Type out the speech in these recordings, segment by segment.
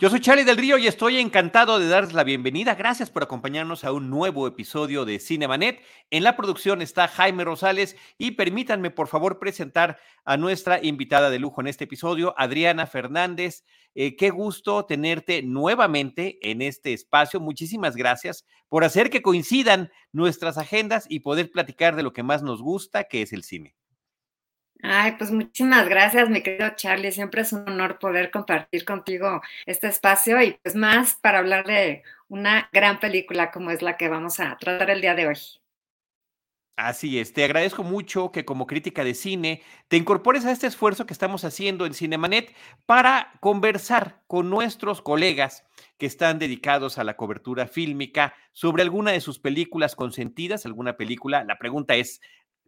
Yo soy Charlie del Río y estoy encantado de darles la bienvenida. Gracias por acompañarnos a un nuevo episodio de Cinemanet. En la producción está Jaime Rosales y permítanme por favor presentar a nuestra invitada de lujo en este episodio, Adriana Fernández. Eh, qué gusto tenerte nuevamente en este espacio. Muchísimas gracias por hacer que coincidan nuestras agendas y poder platicar de lo que más nos gusta, que es el cine. Ay, pues muchísimas gracias, mi querido Charlie. Siempre es un honor poder compartir contigo este espacio y pues más para hablar de una gran película como es la que vamos a tratar el día de hoy. Así es, te agradezco mucho que como crítica de cine te incorpores a este esfuerzo que estamos haciendo en Cinemanet para conversar con nuestros colegas que están dedicados a la cobertura fílmica sobre alguna de sus películas consentidas, alguna película. La pregunta es,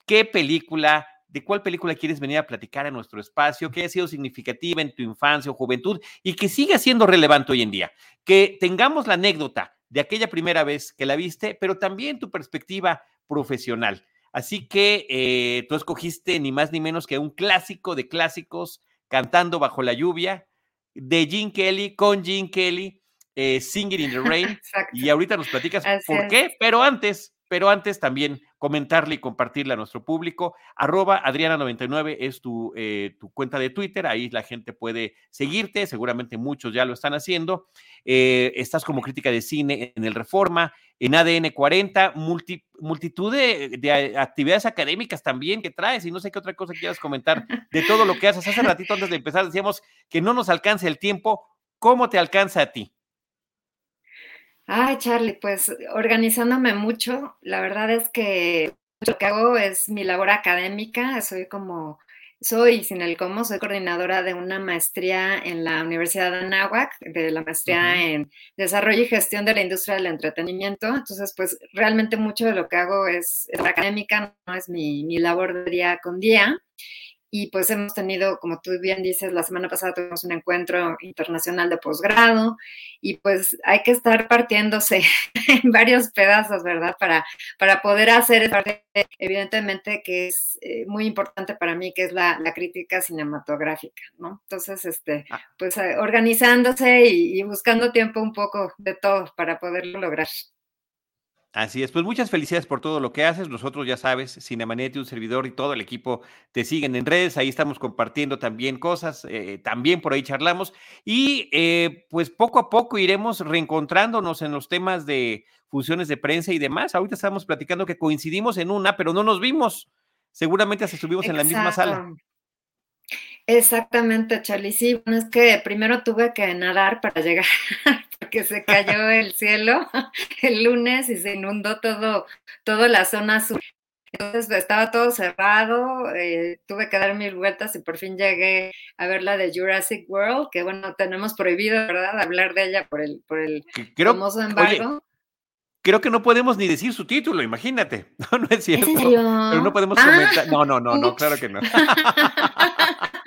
¿qué película de cuál película quieres venir a platicar en nuestro espacio, que haya sido significativa en tu infancia o juventud y que siga siendo relevante hoy en día. Que tengamos la anécdota de aquella primera vez que la viste, pero también tu perspectiva profesional. Así que eh, tú escogiste ni más ni menos que un clásico de clásicos, Cantando bajo la lluvia, de Gene Kelly, con Gene Kelly, eh, Singing in the Rain. y ahorita nos platicas por qué, pero antes pero antes también comentarle y compartirle a nuestro público. Arroba Adriana99 es tu, eh, tu, cuenta de Twitter, ahí la gente puede seguirte, seguramente muchos ya lo están haciendo. Eh, estás como crítica de cine en el Reforma, en ADN 40, multitud de, actividades académicas también que traes y no sé qué otra cosa quieras comentar de todo lo que haces. Hace ratito antes de empezar decíamos que no nos alcance el tiempo. ¿Cómo te alcanza a ti? Ay, Charlie, pues organizándome mucho, la verdad es que lo que hago es mi labor académica, soy como, soy, sin el cómo, soy coordinadora de una maestría en la Universidad de Anáhuac, de la maestría en Desarrollo y Gestión de la Industria del Entretenimiento, entonces pues realmente mucho de lo que hago es, académica, no es mi, mi labor de día con día y pues hemos tenido, como tú bien dices, la semana pasada tuvimos un encuentro internacional de posgrado y pues hay que estar partiéndose en varios pedazos, ¿verdad? Para, para poder hacer parte, evidentemente, que es eh, muy importante para mí, que es la, crítica cinematográfica, ¿no? Entonces, este, ah. pues eh, organizándose y, y buscando tiempo un poco de todo para poderlo lograr. Así es, pues muchas felicidades por todo lo que haces. Nosotros ya sabes, Cinemanet, un servidor y todo el equipo te siguen en redes. Ahí estamos compartiendo también cosas, eh, también por ahí charlamos. Y eh, pues poco a poco iremos reencontrándonos en los temas de funciones de prensa y demás. Ahorita estamos platicando que coincidimos en una, pero no nos vimos. Seguramente hasta estuvimos en la misma sala. Exactamente, Charlie. Sí, bueno, es que primero tuve que nadar para llegar, porque se cayó el cielo el lunes y se inundó todo, toda la zona sur. Entonces estaba todo cerrado, eh, tuve que dar mil vueltas y por fin llegué a ver la de Jurassic World, que bueno, tenemos prohibido, ¿verdad?, hablar de ella por el, por el famoso embargo. creo que no podemos ni decir su título, imagínate. No, no es cierto. Pero no podemos ah. comentar. No, no, no, no, claro que no.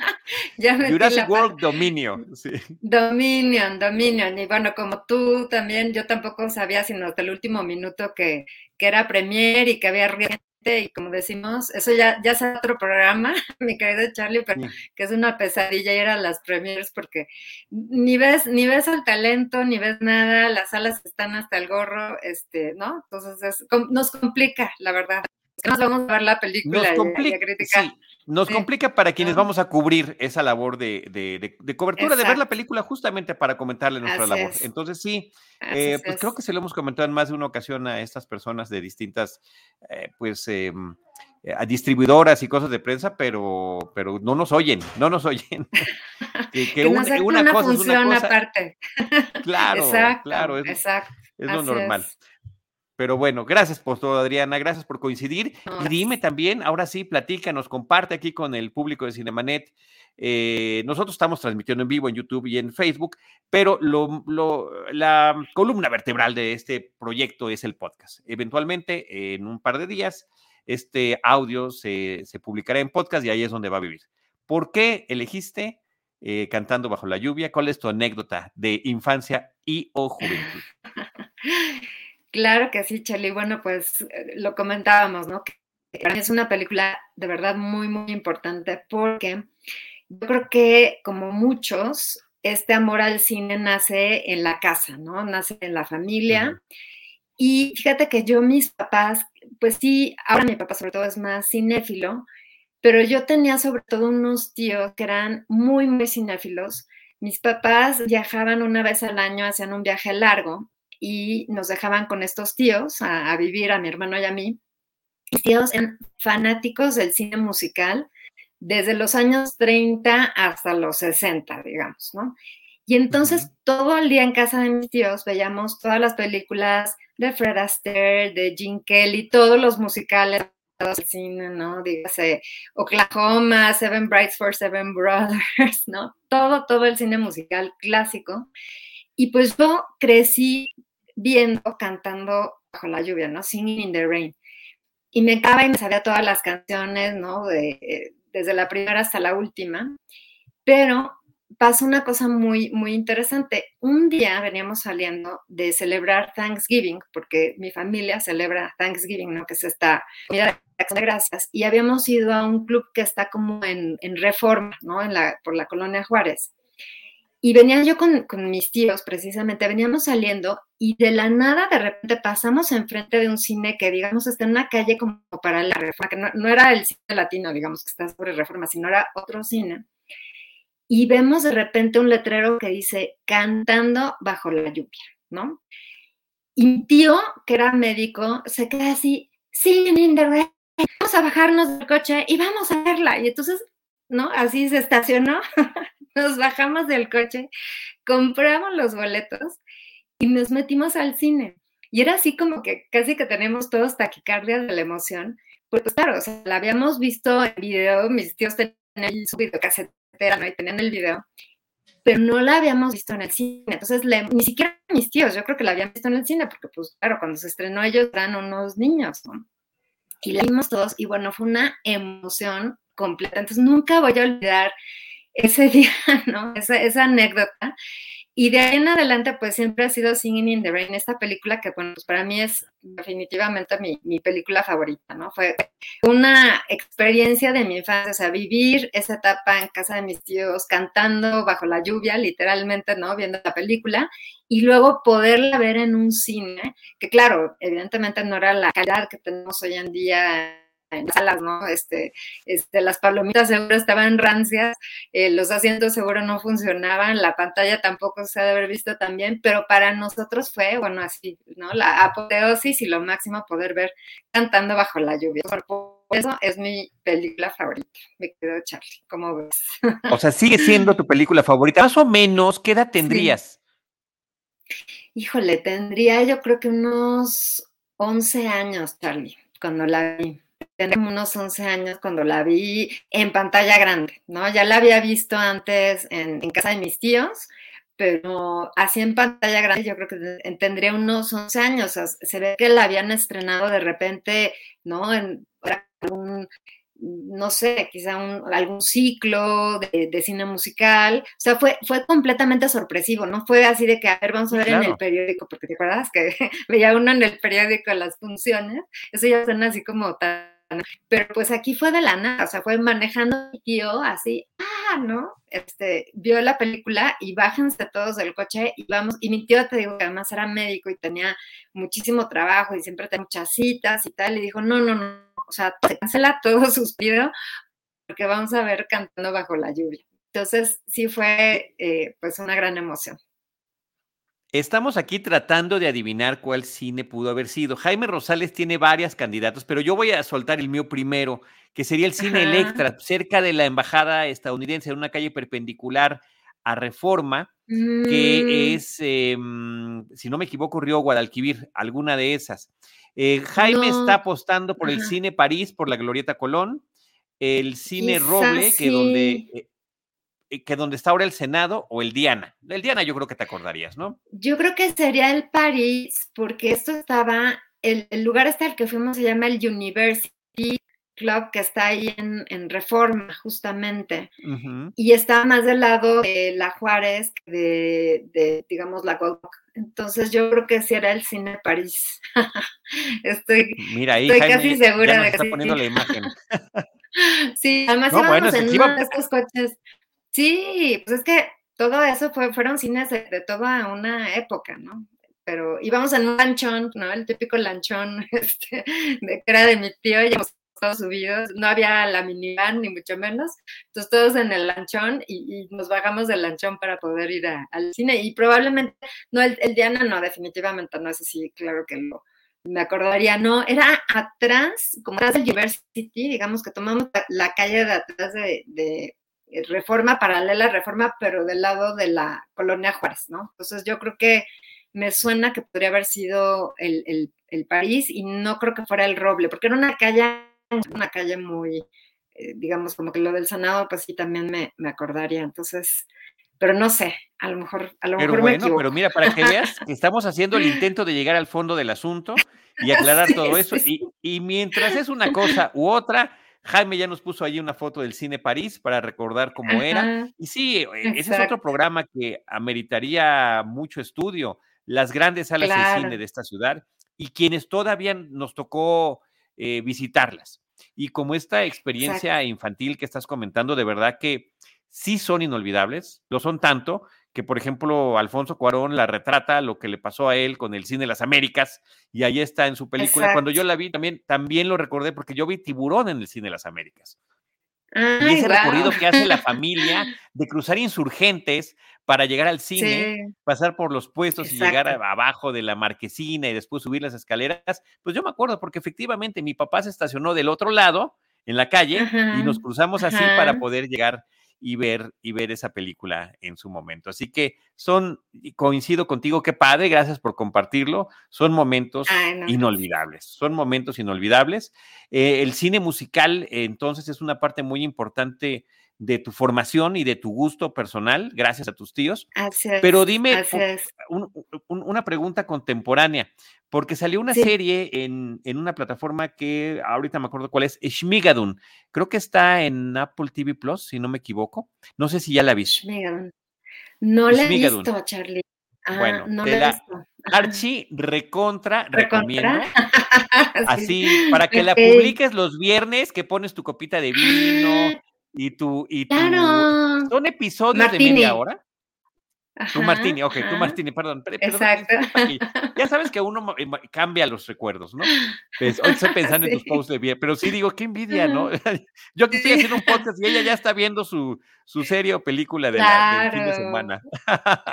Jurassic World Dominion. Dominion, Dominion. Y bueno, como tú también, yo tampoco sabía sino hasta el último minuto que, que era premier y que había gente y como decimos, eso ya, ya es otro programa, mi querido Charlie, pero que es una pesadilla ir a las premiers porque ni ves, ni ves el talento, ni ves nada, las salas están hasta el gorro, este, ¿no? Entonces nos complica, la verdad. Nos vamos a ver la película y, a criticar. Nos complica para quienes vamos a cubrir esa labor de, cobertura, de ver la película justamente para comentarle nuestra labor. Entonces sí, eh, pues creo que se lo hemos comentado en más de una ocasión a estas personas de distintas, eh, pues, em, eh, a distribuidoras y cosas de prensa, pero, pero no nos oyen, no nos oyen. que, una, cosa función es una cosa. aparte. Claro, claro, es, es lo normal. Pero bueno, gracias por todo, Adriana, gracias por coincidir. y dime también, ahora sí, platícanos, comparte aquí con el público de Cinemanet. Eh, nosotros estamos transmitiendo en vivo en YouTube y en Facebook, pero la columna vertebral de este proyecto es el podcast. Eventualmente, en un par de días, este audio se, se publicará en podcast y ahí es donde va a vivir. ¿Por qué elegiste eh, Cantando bajo la lluvia? ¿Cuál es tu anécdota de infancia y o juventud? Claro que sí, Charlie. Bueno, pues eh, lo comentábamos, ¿no? Que para mí es una película de verdad muy, muy importante porque yo creo que como muchos, este amor al cine nace en la casa, ¿no? Nace en la familia. Y fíjate que yo, mis papás, pues sí, ahora mi papá sobre todo es más cinéfilo, pero yo tenía sobre todo unos tíos que eran muy, muy cinéfilos. Mis papás viajaban una vez al año, hacían un viaje largo y nos dejaban con estos tíos a, vivir, a mi hermano y a mí. Mis tíos eran fanáticos del cine musical desde los años 30 hasta los 60, digamos, ¿no? Y entonces todo el día en casa de mis tíos veíamos todas las películas de Fred Astaire, de Gene Kelly, todos los musicales del cine, ¿no? Dígase Oklahoma, Seven Brights for Seven Brothers, ¿no? Todo, todo el cine musical clásico. Y pues yo crecí viendo, cantando bajo la lluvia, ¿no? Singing in the Rain. Y me acaba y me sabía todas las canciones, ¿no? De, desde la primera hasta la última. Pero pasó una cosa muy, muy interesante. Un día veníamos saliendo de celebrar Thanksgiving, porque mi familia celebra Thanksgiving, ¿no? Que es esta acción de gracias. Y habíamos ido a un club que está como en, en reforma, ¿no? En la, por la colonia Juárez. Y venía yo con, mis tíos, precisamente, veníamos saliendo y de la nada de repente pasamos enfrente de un cine que, digamos, está en una calle como para la reforma, que no, era el cine latino, digamos, que está sobre reforma, sino era otro cine. Y vemos de repente un letrero que dice, cantando bajo la lluvia, ¿no? Y mi tío, que era médico, se queda así, singing in the rain, vamos a bajarnos del coche y vamos a verla. Y entonces, ¿no? Así se estacionó nos bajamos del coche, compramos los boletos y nos metimos al cine. Y era así como que casi que tenemos todos taquicardia de la emoción. Pues, claro, o sea, la habíamos visto en video, mis tíos tenían su videocasetera, ¿no? Y tenían el video, pero no la habíamos visto en el cine. Entonces, ni siquiera mis tíos, yo creo que la habían visto en el cine, porque pues claro, cuando se estrenó ellos eran unos niños, ¿no? Y la vimos todos y bueno, fue una emoción completa. Entonces, nunca voy a olvidar ese día, ¿no? Esa, anécdota. Y de ahí en adelante, pues siempre ha sido Singing in the Rain, esta película que, bueno, pues para mí es definitivamente mi, mi, película favorita, ¿no? Fue una experiencia de mi infancia, o sea, vivir esa etapa en casa de mis tíos, cantando bajo la lluvia, literalmente, ¿no? Viendo la película, y luego poderla ver en un cine, que claro, evidentemente no era la calidad que tenemos hoy en día en salas, ¿no? Este, este, las palomitas seguro estaban rancias, eh, los asientos seguro no funcionaban, la pantalla tampoco se ha de haber visto también, pero para nosotros fue, bueno, así, ¿no? La apoteosis y lo máximo poder ver cantando bajo la lluvia. Por eso es mi película favorita, me quedo Charlie, ¿cómo ves? O sea, sigue siendo tu película favorita. Más o menos, ¿qué edad tendrías? Híjole, tendría yo creo que unos 11 años, Charlie, cuando la vi tenía unos 11 años cuando la vi en pantalla grande, ¿no? Ya la había visto antes en, casa de mis tíos, pero así en pantalla grande yo creo que tendría unos 11 años. se ve que la habían estrenado de repente, ¿no? En algún, no sé, quizá algún ciclo de, cine musical. O sea, fue, fue completamente sorpresivo, ¿no? Fue así de que, a ver, vamos a ver en el periódico, porque te acuerdas que veía uno en el periódico las funciones. Eso ya suena así como tan pero pues aquí fue de la nada, o sea, fue manejando mi tío así, ah, ¿no? Este, vio la película y bájense todos del coche y vamos, y mi tío te digo que además era médico y tenía muchísimo trabajo y siempre tenía muchas citas y tal, y dijo, no, no, no, o sea, se cancela todo suspiro porque vamos a ver cantando bajo la lluvia. Entonces, sí fue eh, pues una gran emoción. Estamos aquí tratando de adivinar cuál cine pudo haber sido. Jaime Rosales tiene varias candidatos, pero yo voy a soltar el mío primero, que sería el cine Electra, cerca de la embajada estadounidense, en una calle perpendicular a Reforma, que mm. es, em, si no me equivoco, Río Guadalquivir, alguna de esas. Eh, Jaime está apostando por el Cine París, por la Glorieta Colón, el Cine Roble, que donde eh, que donde está ahora el Senado o el Diana. El Diana yo creo que te acordarías, ¿no? Yo creo que sería el París, porque esto estaba, el, lugar hasta el que fuimos se llama el University Club, que está ahí en, Reforma, justamente. Y está más del lado de la Juárez de, digamos, la Cuauhtémoc. Entonces yo creo que sí era el cine París. estoy Mira, ahí, estoy casi segura de que está poniendo la imagen. sí, además íbamos en uno de estos coches Sí, pues es que todo eso fue, fueron cines de, toda una época, ¿no? Pero íbamos en un lanchón, ¿no? El típico lanchón este, de que era de mi tío, y todos subidos, no había la minivan ni mucho menos, entonces todos en el lanchón y, nos bajamos del lanchón para poder ir al cine y probablemente, no, el, Diana no, definitivamente no, es así, claro que lo, me acordaría, no, era atrás, como atrás del University, digamos que tomamos la, calle de atrás de reforma paralela, reforma, pero del lado de la colonia Juárez, ¿no? Entonces yo creo que me suena que podría haber sido el, París y no creo que fuera el Roble, porque era una calle, una calle muy, eh, digamos, como que lo del Senado, pues sí también me, acordaría. Entonces, pero no sé, a lo mejor, a lo pero mejor bueno, pero mira, para que veas estamos haciendo el intento de llegar al fondo del asunto y aclarar todo eso, Y, y mientras es una cosa u otra, Jaime ya nos puso ahí una foto del Cine París para recordar cómo era. Y sí, eh, ese es otro programa que ameritaría mucho estudio, las grandes salas de cine de esta ciudad y quienes todavía nos tocó eh, visitarlas. Y como esta experiencia infantil que estás comentando, de verdad que sí son inolvidables, lo son tanto que, por ejemplo, Alfonso Cuarón la retrata lo que le pasó a él con el cine de las Américas, y ahí está en su película. Cuando yo la vi, también, también lo recordé porque yo vi Tiburón en el cine de las Américas. y ese recorrido que hace la familia de cruzar insurgentes para llegar al cine, pasar por los puestos y llegar abajo de la marquesina y después subir las escaleras, pues yo me acuerdo porque efectivamente mi papá se estacionó del otro lado en la calle y nos cruzamos así para poder llegar y ver, y ver esa película en su momento. Así que son, coincido contigo, qué padre, gracias por compartirlo, son momentos inolvidables, son momentos inolvidables. Eh, el cine musical, entonces, es una parte muy importante de tu formación y de tu gusto personal, gracias a tus tíos. Pero dime una pregunta contemporánea, porque salió una serie en, una plataforma que ahorita me acuerdo cuál es, Shmigadun. Creo que está en Apple TV Plus, si no me equivoco. No sé si ya la viste. No la he visto, Charlie. Ah, bueno, no la, visto. Archie recontra, recomiendo. Así, para que la publiques los viernes, que pones tu copita de vino y tu. Y tu ¿Son episodios de media hora? Tú Martini, ok, tú Martini, perdón. Exacto. ya sabes que uno eh, cambia los recuerdos, ¿no? Pues, hoy estoy pensando en tus posts de bien, pero sí digo, qué envidia, ¿no? Yo aquí estoy haciendo un podcast y ella ya está viendo su, su serie o película de la, del fin de semana.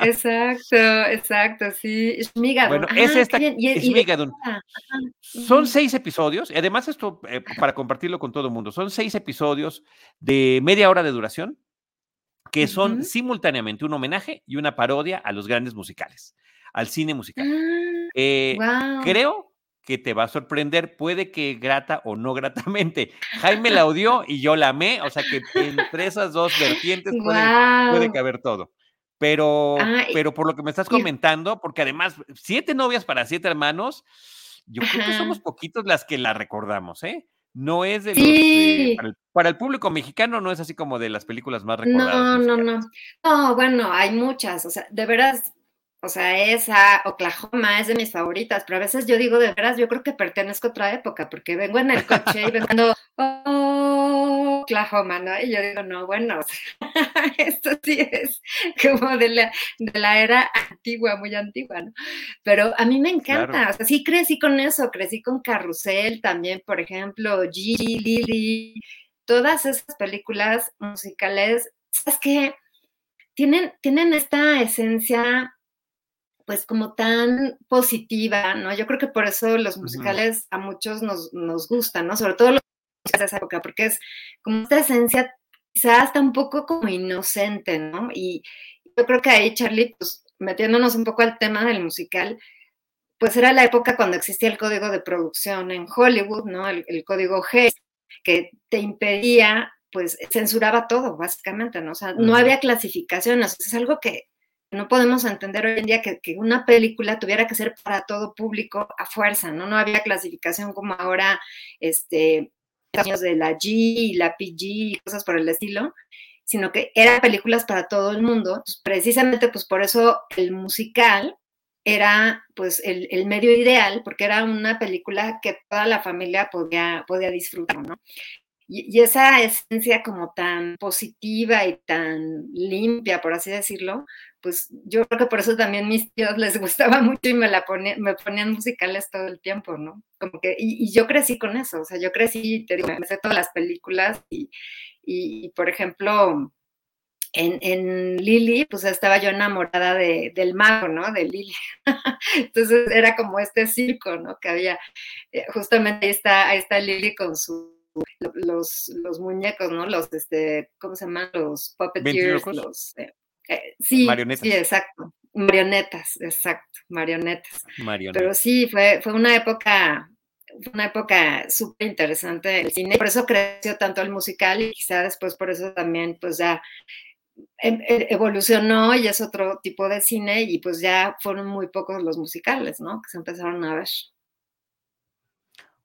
exacto, exacto, sí. Bueno, es esta, Shmigadun. Son seis episodios, y además esto, eh, para compartirlo con todo el mundo, son seis episodios de media hora de duración que son simultáneamente un homenaje y una parodia a los grandes musicales, al cine musical. Ah, eh, creo que te va a sorprender, puede que grata o no gratamente. Jaime la odió y yo la amé, o sea que entre esas dos vertientes puede, caber todo. Pero, pero por lo que me estás comentando, porque además, siete novias para siete hermanos, yo creo que somos poquitos las que la recordamos, ¿eh? No es de los para, el, público mexicano no es así como de las películas más recordadas. No, no, no. No, bueno, hay muchas, o sea, de veras, o sea, esa Oklahoma es de mis favoritas, pero a veces yo digo de veras, yo creo que pertenezco a otra época, porque vengo en el coche y vengo, Oklahoma, ¿no? Y yo digo, no, bueno, esto sí es como de la, de la era antigua, muy antigua, ¿no? Pero a mí me encanta, o sea, sí crecí con eso, crecí con Carrusel también, por ejemplo, Gigi, Lily, todas esas películas musicales, ¿sabes qué? Tienen, tienen esta esencia pues como tan positiva, ¿no? Yo creo que por eso los musicales a muchos nos, nos gustan, ¿no? Sobre todo los de esa época, porque es como esta esencia quizás un poco como inocente, ¿no? Y, yo creo que ahí, Charlie, pues metiéndonos un poco al tema del musical, pues era la época cuando existía el código de producción en Hollywood, ¿no? El, código G, que te impedía, pues censuraba todo, básicamente, ¿no? O sea, no había clasificaciones, es algo que no podemos entender hoy en día que, una película tuviera que ser para todo público a fuerza, ¿no? No había clasificación como ahora, este, de la G y la PG y cosas por el estilo, sino que eran películas para todo el mundo. precisamente, pues por eso el musical era pues el, medio ideal, porque era una película que toda la familia podía, podía disfrutar, ¿no? Y, esa esencia como tan positiva y tan limpia, por así decirlo, pues yo creo que por eso también mis tíos les gustaba mucho y me la ponían, me ponían musicales todo el tiempo, ¿no? Como que, y, yo crecí con eso, o sea, yo crecí, te digo, me todas las películas y, y por ejemplo, en, en, Lily, pues estaba yo enamorada de, del mago, ¿no? De Lily. Entonces era como este circo, ¿no? Que había, eh, justamente ahí está, ahí está Lily con su los, los muñecos, ¿no? Los, este, ¿cómo se llaman? Los puppeteers, los... Eh, eh, sí, marionetas. sí, exacto. Marionetas, exacto, marionetas. marionetas. Pero sí, fue, fue una época, una época súper interesante el cine, por eso creció tanto el musical y quizá después por eso también, pues ya em, e, evolucionó y es otro tipo de cine y pues ya fueron muy pocos los musicales, ¿no? Que se empezaron a ver.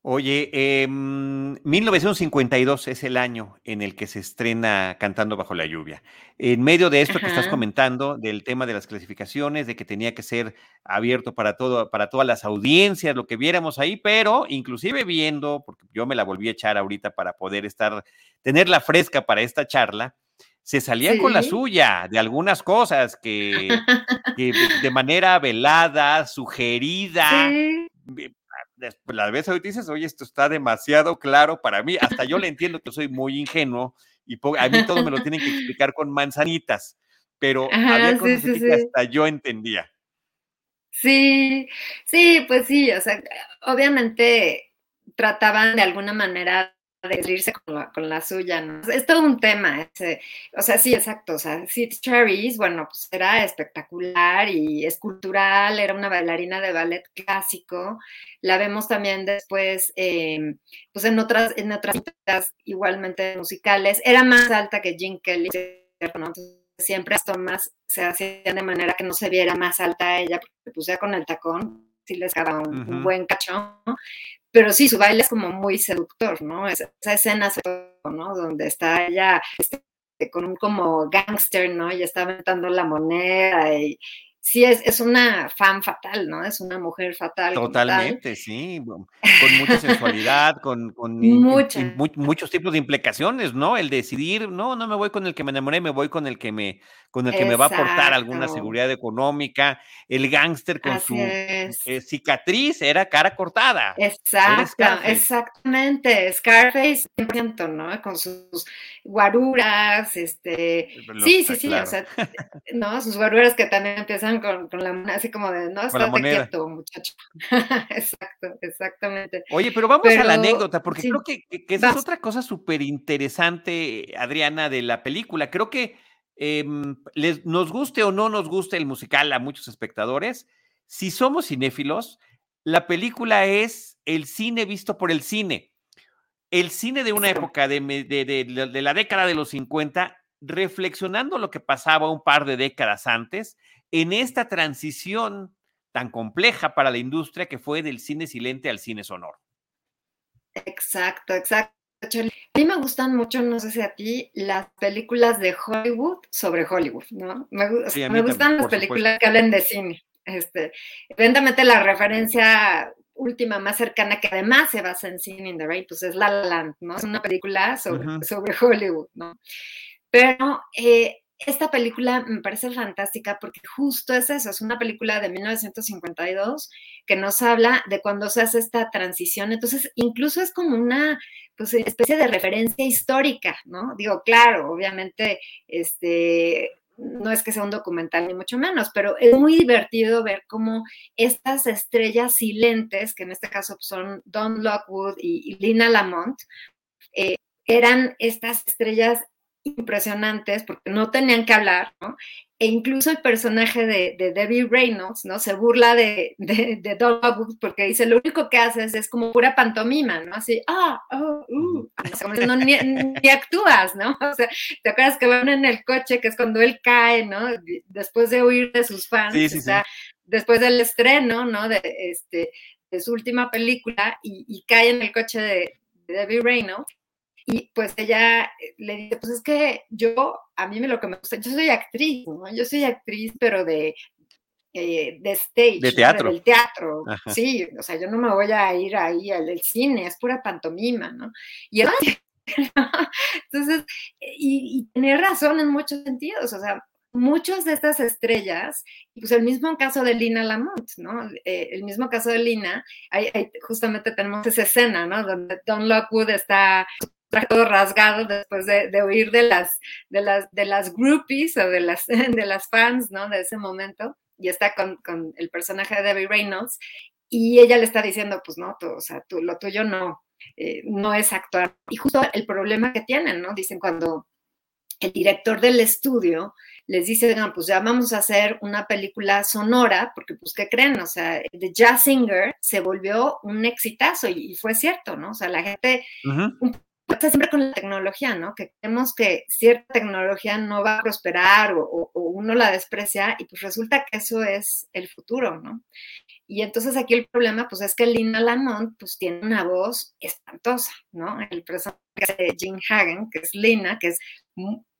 Oye, 1952 em, es el año en el que se estrena Cantando bajo la lluvia. En medio de esto que estás comentando, del tema de las clasificaciones, de que tenía que ser abierto para todo, para todas las audiencias, lo que viéramos ahí, pero inclusive viendo, porque yo me la volví a echar ahorita para poder estar, tenerla fresca para esta charla, se salía con la suya de algunas cosas que, de manera velada, sugerida, la vez ahorita dices, oye, esto está demasiado claro para mí. Hasta yo le entiendo que soy muy ingenuo y a mí todo me lo tienen que explicar con manzanitas, pero había cosas que hasta yo entendía. Sí, sí, pues sí, o sea, obviamente trataban de alguna manera de irse con la, suya, ¿no? Es todo un tema, ese, o sea, sí, exacto, o sea, Sid Cherries, bueno, pues era espectacular y escultural, era una bailarina de ballet clásico, la vemos también después, em, pues en otras, en otras igualmente musicales, era más alta que Jean Kelly, ¿no? siempre las tomas se hacían de manera que no se viera más alta ella, porque pues ya con el tacón sí les daba un, buen cacho, pero sí, su baile es como muy seductor, ¿no? Esa, escena, ¿no? Donde está ella este, con un como gangster, ¿no? Y está aventando la moneda y, sí es, es una fan fatal, ¿no? Es una mujer fatal. Totalmente, sí, con mucha sensualidad, con, con muchos tipos de implicaciones, ¿no? El decidir, no, no me voy con el que me enamoré, me voy con el que me, con el que me va a aportar alguna seguridad económica. El gángster con su eh, cicatriz era cara cortada. Exacto, exactamente. Scarface, ¿no? Con sus guaruras, este. sí, sí, sí, o sea, ¿no? Sus guaruras que también empiezan con, la moneda, así como de, no, estate quieto, muchacho. Exacto, exactamente. Oye, pero vamos a la anécdota, porque creo que, esa es otra cosa súper interesante, Adriana, de la película. Creo que em, les, nos guste o no nos guste el musical a muchos espectadores, si somos cinéfilos, la película es el cine visto por el cine. El cine de una época de, de, la década de los 50 reflexionando lo que pasaba un par de décadas antes en esta transición tan compleja para la industria que fue del cine silente al cine sonoro. Exacto, exacto. A mí me gustan mucho, no sé si a ti, las películas de Hollywood sobre Hollywood, ¿no? Me, gustan las películas que hablen de cine. Este, evidentemente la referencia última más cercana que además se basa en cine in the Rain, pues es La La Land, ¿no? Es una película sobre, sobre Hollywood, ¿no? Pero eh, esta película me parece fantástica porque justo es eso, es una película de 1952 que nos habla de cuando se hace esta transición, entonces incluso es como una pues, especie de referencia histórica, ¿no? Digo, claro, obviamente, este, no es que sea un documental ni mucho menos, pero es muy divertido ver cómo estas estrellas silentes, que en este caso son Don Lockwood y, Lina Lamont, eh, eran estas estrellas impresionantes porque no tenían que hablar, ¿no? E incluso el personaje de, Debbie Reynolds, ¿no? Se burla de, de, de porque dice, lo único que haces es como pura pantomima, ¿no? Así, ah, oh, uh, no, ni, actúas, ¿no? O sea, ¿te acuerdas que van en el coche, que es cuando él cae, ¿no? Después de huir de sus fans, después del estreno, ¿no? De, este, de su última película y, y cae en el coche de, Debbie Reynolds y pues ella eh, le dice, pues es que yo, a mí me lo que me gusta, yo soy actriz, ¿no? Yo soy actriz, pero de, eh, de stage. De teatro. Del teatro, sí, o sea, yo no me voy a ir ahí al cine, es pura pantomima, ¿no? Y entonces, y, y tenía razón en muchos sentidos, o sea, muchas de estas estrellas, pues el mismo caso de Lina Lamont, ¿no? Eh, el mismo caso de Lina, justamente tenemos esa escena, ¿no? Donde Don Lockwood está todo rasgado después de, de, oír de las, de, las, de las groupies o de las, de las fans, ¿no? De ese momento, y está con, con el personaje de Debbie Reynolds, y ella le está diciendo, pues no, tú, o sea, tú, lo tuyo no, eh, no es actuar. Y justo el problema que tienen, ¿no? Dicen cuando el director del estudio les dice, pues ya vamos a hacer una película sonora, porque pues, ¿qué creen? O sea, The Jazz Singer se volvió un exitazo y, fue cierto, ¿no? O sea, la gente, pasa siempre con la tecnología, ¿no? Que creemos que cierta tecnología no va a prosperar o, uno la desprecia y pues resulta que eso es el futuro, ¿no? Y entonces aquí el problema pues es que Lina Lamont pues tiene una voz espantosa, ¿no? El personaje de Jean Hagen, que es Lina, que es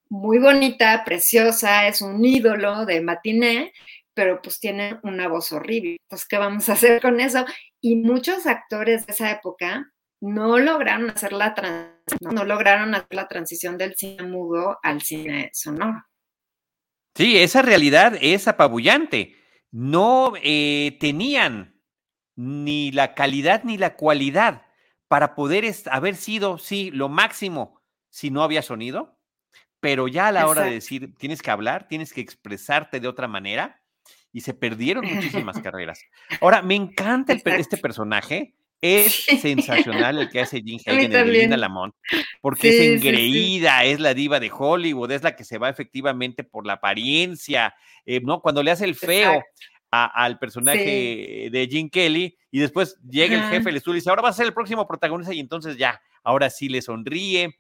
muy bonita, preciosa, es un ídolo de matiné, pero pues tiene una voz horrible. Entonces, ¿qué vamos a hacer con eso? Y muchos actores de esa época no lograron hacer la transición, no lograron hacer la transición del cine mudo al cine sonoro. Sí, esa realidad es apabullante. No eh, tenían ni la calidad ni la cualidad para poder haber sido, sí, lo máximo si no había sonido, pero ya a la hora de decir, tienes que hablar, tienes que expresarte de otra manera, y se perdieron muchísimas carreras. Ahora, me encanta este personaje es sensacional el que hace Jim Hagen, de Linda Lamont, porque es engreída, es la diva de Hollywood, es la que se va efectivamente por la apariencia, eh, ¿no? Cuando le hace el feo al personaje de Jim Kelly y después llega el jefe, le dice, ahora va a ser el próximo protagonista y entonces ya, ahora sí le sonríe.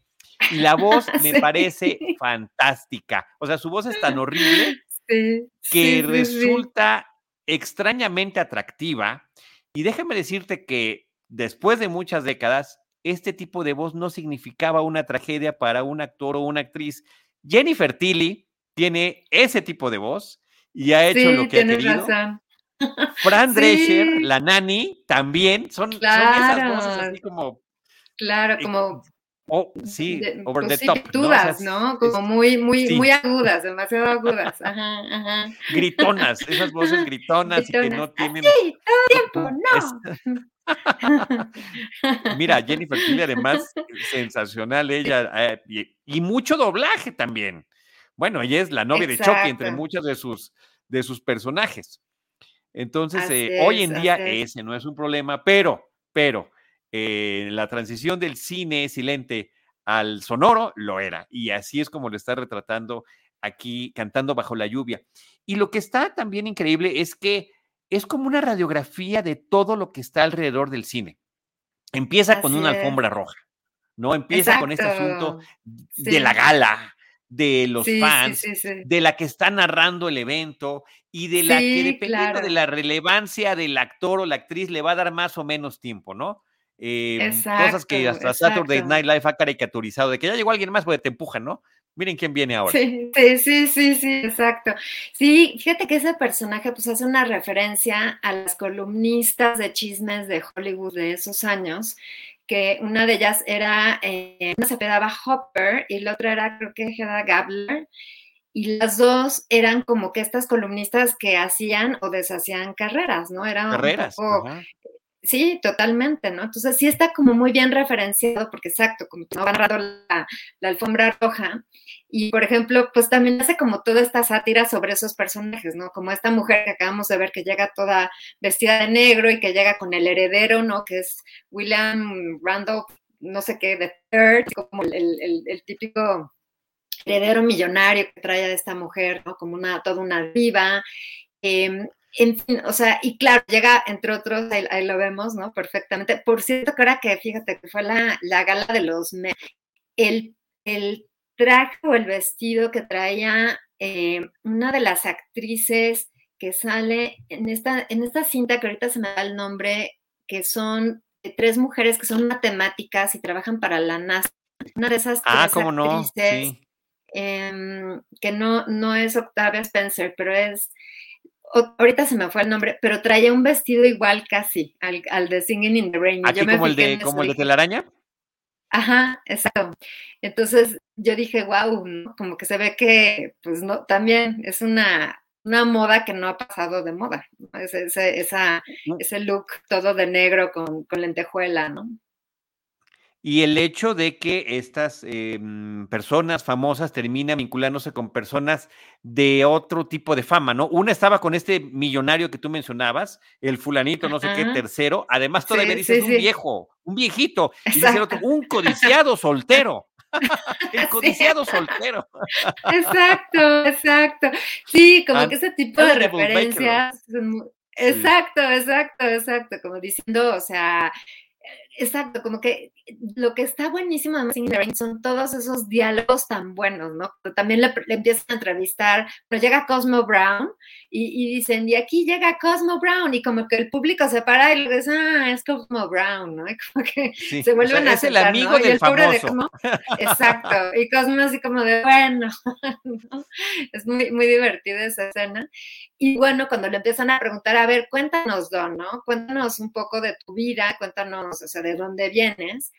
Y la voz me parece fantástica. O sea, su voz es tan horrible que resulta extrañamente atractiva. Y déjame decirte que después de muchas décadas, este tipo de voz no significaba una tragedia para un actor o una actriz. Jennifer Tilly tiene ese tipo de voz y ha hecho lo que ha querido. Fran Drescher, la nani, también son, esas voces así como. Claro, como. Oh, sí, over pues the top. ¿no? Como muy, muy, muy agudas, demasiado agudas. Ajá, ajá. Gritonas, esas voces gritonas, y que no tienen. Sí, todo el tiempo, no. Mira, Jennifer Tilly, además, sensacional ella, eh, y, mucho doblaje también. Bueno, ella es la novia de Chucky entre muchos de sus, de sus personajes. Entonces, eh, hoy en día ese no es un problema, pero, pero, eh, la transición del cine silente al sonoro lo era. Y así es como lo está retratando aquí, cantando bajo la lluvia. Y lo que está también increíble es que es como una radiografía de todo lo que está alrededor del cine. Empieza con una alfombra roja, ¿no? Empieza con este asunto de la gala, de los fans, de la que está narrando el evento y de la que dependiendo de la relevancia del actor o la actriz le va a dar más o menos tiempo, ¿no? Eh, cosas que hasta Saturday Night Live ha caricaturizado, de que ya llegó alguien más, pues te empujan, ¿no? Miren quién viene ahora. Sí, sí, sí, sí, exacto. Sí, fíjate que ese personaje pues hace una referencia a las columnistas de chismes de Hollywood de esos años, que una de ellas era, eh, una se pedaba Hopper y la otra era creo que Hedda Gabler, y las dos eran como que estas columnistas que hacían o deshacían carreras, ¿no? Eran carreras. Sí, totalmente, ¿no? Entonces sí está como muy bien referenciado, porque exacto, como no van la, la alfombra roja. Y por ejemplo, pues también hace como toda esta sátira sobre esos personajes, ¿no? Como esta mujer que acabamos de ver que llega toda vestida de negro y que llega con el heredero, ¿no? Que es William Randolph, no sé qué, de Third, como el, típico heredero millonario que trae a esta mujer, ¿no? Como una, toda una diva. Em, en fin, o sea, y claro, llega, entre otros, ahí, lo vemos, ¿no? Perfectamente. Por cierto, que ahora que, fíjate, que fue la, gala de los... El, el traje o el vestido que traía eh, una de las actrices que sale en esta, en esta cinta, que ahorita se me da el nombre, que son tres mujeres que son matemáticas y trabajan para la NASA. Una de esas ah, ¿cómo no? Em, que no, no es Octavia Spencer, pero es ahorita se me fue el nombre, pero traía un vestido igual casi al, de Singing in the Rain. ¿Aquí como, el de, como el de telaraña? Ajá, exacto. Entonces yo dije, wow, como que se ve que, pues no, también es una, una moda que no ha pasado de moda, ese, esa, ese look todo de negro con, con lentejuela, ¿no? Y el hecho de que estas em, personas famosas terminan vinculándose con personas de otro tipo de fama, ¿no? Una estaba con este millonario que tú mencionabas, el fulanito, no sé qué, tercero. Además, todavía dices un viejo, un viejito. Y dice el otro, un codiciado soltero. el codiciado soltero. exacto, exacto. Sí, como que ese tipo de referencias. Exacto, exacto, exacto. Como diciendo, o sea, Exacto, como que lo que está buenísimo de Missing the son todos esos diálogos tan buenos, ¿no? También le, empiezan a entrevistar, pero llega Cosmo Brown y, dicen, y aquí llega Cosmo Brown, y como que el público se para y le dice, ah, es Cosmo Brown, ¿no? Y como que se vuelven a Es el amigo del y el famoso. De Cosmo, exacto, y Cosmo así como de, bueno, es muy, muy divertida esa escena. Y bueno, cuando le empiezan a preguntar, a ver, cuéntanos, Don, ¿no? Cuéntanos un poco de tu vida, cuéntanos, o sea, de dónde vienes.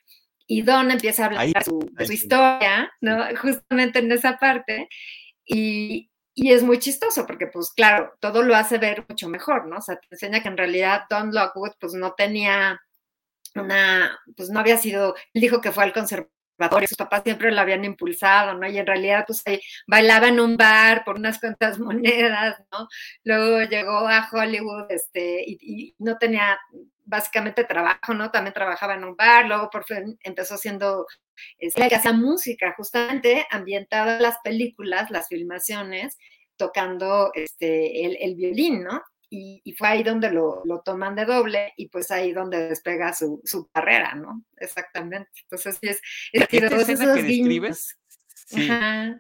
Y Don empieza a hablar de, su, historia, ¿no? Justamente en esa parte. Y, y, es muy chistoso porque, pues claro, todo lo hace ver mucho mejor, ¿no? O sea, te enseña que en realidad Don Lockwood, pues no tenía una, pues no había sido, él dijo que fue al conservatorio y sus papás siempre lo habían impulsado, ¿no? Y en realidad, pues ahí bailaba en un bar por unas cuantas monedas, ¿no? Luego llegó a Hollywood, este, y, no tenía básicamente trabajo, ¿no? También trabajaba en un bar, luego por fin empezó haciendo, este, que hacía música, justamente ambientada las películas, las filmaciones, tocando este, el, el violín, ¿no? Y, fue ahí donde lo, toman de doble y pues ahí donde despega su, carrera, ¿no? Exactamente. Entonces, sí es, es esa escena que describes, sí,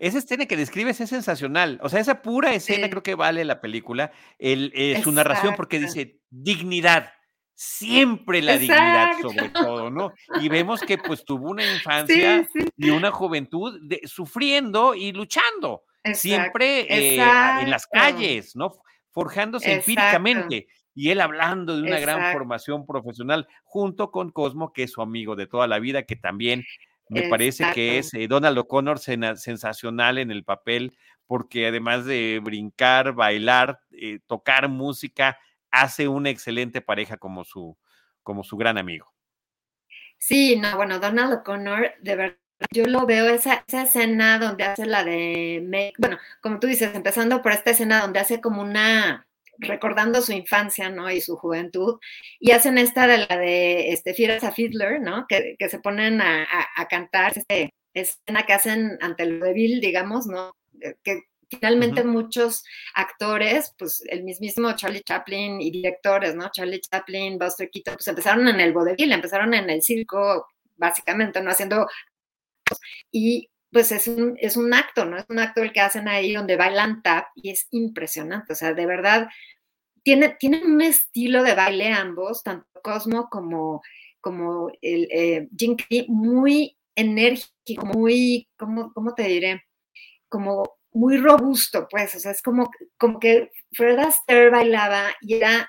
esa escena que describes es sensacional. O sea, esa pura escena creo que vale la película, el, eh, su narración, porque dice dignidad. Siempre la dignidad sobre todo, ¿no? Y vemos que pues tuvo una infancia y una juventud sufriendo y luchando, siempre eh, en las calles, ¿no? Forjándose empíricamente y él hablando de una gran formación profesional junto con Cosmo, que es su amigo de toda la vida, que también me parece que es eh, Donald O'Connor sensacional en el papel, porque además de brincar, bailar, eh, tocar música, hace una excelente pareja como su, como su gran amigo. Sí, no, bueno, Donald O'Connor, de verdad yo lo veo esa, esa, escena donde hace la de, bueno, como tú dices, empezando por esta escena donde hace como una, recordando su infancia, ¿no? Y su juventud, y hacen esta de la de este, Fieras a Fiddler, ¿no? Que, que se ponen a, a, cantar, este, escena que hacen ante el Bill, digamos, ¿no? Eh, que finalmente muchos actores, pues el mismísimo Charlie Chaplin y directores, ¿no? Charlie Chaplin, Buster Keaton, pues empezaron en el vodevil, empezaron en el circo, básicamente, ¿no? Haciendo y pues es un, es un acto, ¿no? Es un acto el que hacen ahí donde bailan tap y es impresionante, o sea, de verdad, tiene, tienen un estilo de baile ambos, tanto Cosmo como, como el eh, Jim muy enérgico, muy, ¿cómo, ¿cómo, te diré? Como muy robusto, pues, o sea, es como, como que Fred Astaire bailaba y era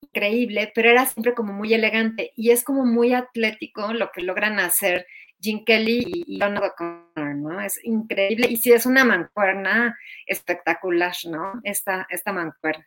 increíble, pero era siempre como muy elegante y es como muy atlético lo que logran hacer Jim Kelly y, Donald O'Connor, ¿no? Es increíble. Y sí, es una mancuerna espectacular, ¿no? Esta, esta mancuerna.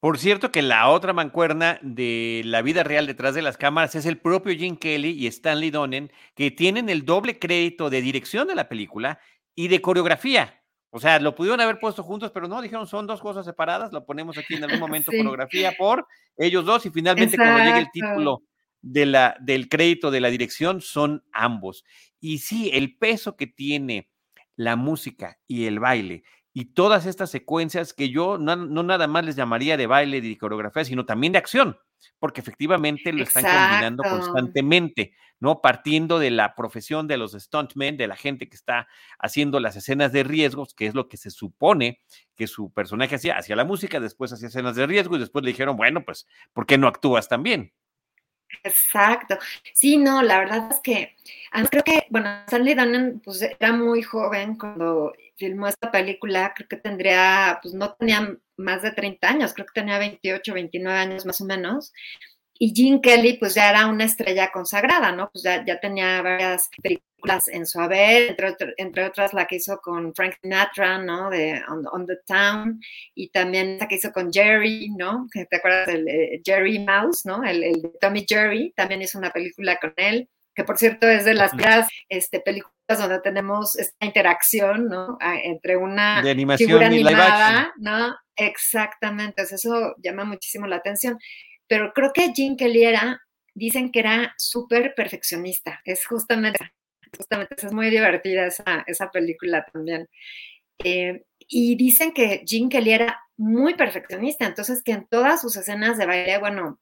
Por cierto, que la otra mancuerna de la vida real detrás de las cámaras es el propio Jim Kelly y Stanley Donen, que tienen el doble crédito de dirección de la película y de coreografía. O sea, lo pudieron haber puesto juntos, pero no, dijeron son dos cosas separadas, lo ponemos aquí en algún momento, coreografía por ellos dos, y finalmente cuando llegue el título de la, del crédito de la dirección son ambos. Y sí, el peso que tiene la música y el baile y todas estas secuencias que yo no, nada más les llamaría de baile, de coreografía, sino también de acción, porque efectivamente lo están combinando constantemente, ¿no? Partiendo de la profesión de los stuntmen, de la gente que está haciendo las escenas de riesgos, que es lo que se supone que su personaje hacía, hacía la música, después hacía escenas de riesgo y después le dijeron, bueno, pues, ¿por qué no actúas también? Exacto. Sí, no, la verdad es que creo que, bueno, Stanley Donen pues era muy joven cuando filmó esta película, creo que tendría, pues no tenía más de 30 años, creo que tenía 28, 29 años más o menos. Y Gene Kelly, pues ya era una estrella consagrada, ¿no? Pues ya, ya tenía varias películas en su haber, entre, entre, otras la que hizo con Frank Sinatra, ¿no? De On, the Town, y también la que hizo con Jerry, ¿no? ¿Te acuerdas del eh, Jerry Mouse, ¿no? El, el Tommy Jerry, también hizo una película con él que por cierto es de las primeras este, películas donde tenemos esta interacción, ¿no? Entre una figura animada, ¿no? Exactamente, eso llama muchísimo la atención. Pero creo que Jim Kelly era, dicen que era súper perfeccionista. Es justamente, justamente, es muy divertida esa, esa película también. Eh, y dicen que Jim Kelly era muy perfeccionista, entonces que en todas sus escenas de baile, bueno,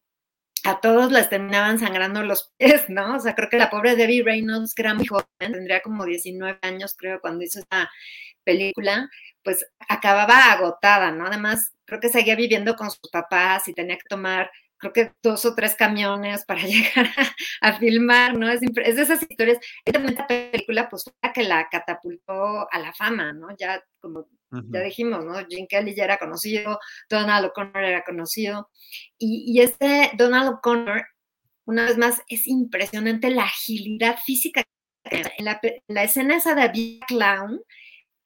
a todos les terminaban sangrando los pies, ¿no? O sea, creo que la pobre Debbie Reynolds, que era muy joven, tendría como 19 años, creo, cuando hizo esta película, pues acababa agotada, ¿no? Además, creo que seguía viviendo con sus papás y tenía que tomar, creo que dos o tres camiones para llegar a, filmar, ¿no? Es, es, de esas historias. Esta película, pues, que la catapultó a la fama, ¿no? Ya como ya dijimos, ¿no? Jim Kelly ya era conocido, Donald O'Connor era conocido. Y, este Donald O'Connor, una vez más, es impresionante la agilidad física. En la, la escena esa de Big Clown,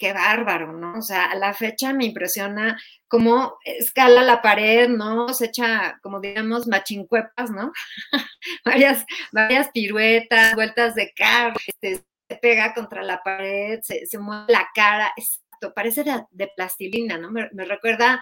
qué bárbaro, ¿no? O sea, a la fecha me impresiona cómo escala la pared, ¿no? Se echa, como digamos, machincuepas, ¿no? varias, varias piruetas, vueltas de carro, este, se pega contra la pared, se, mueve la cara, es parece de, plastilina, ¿no? Me, recuerda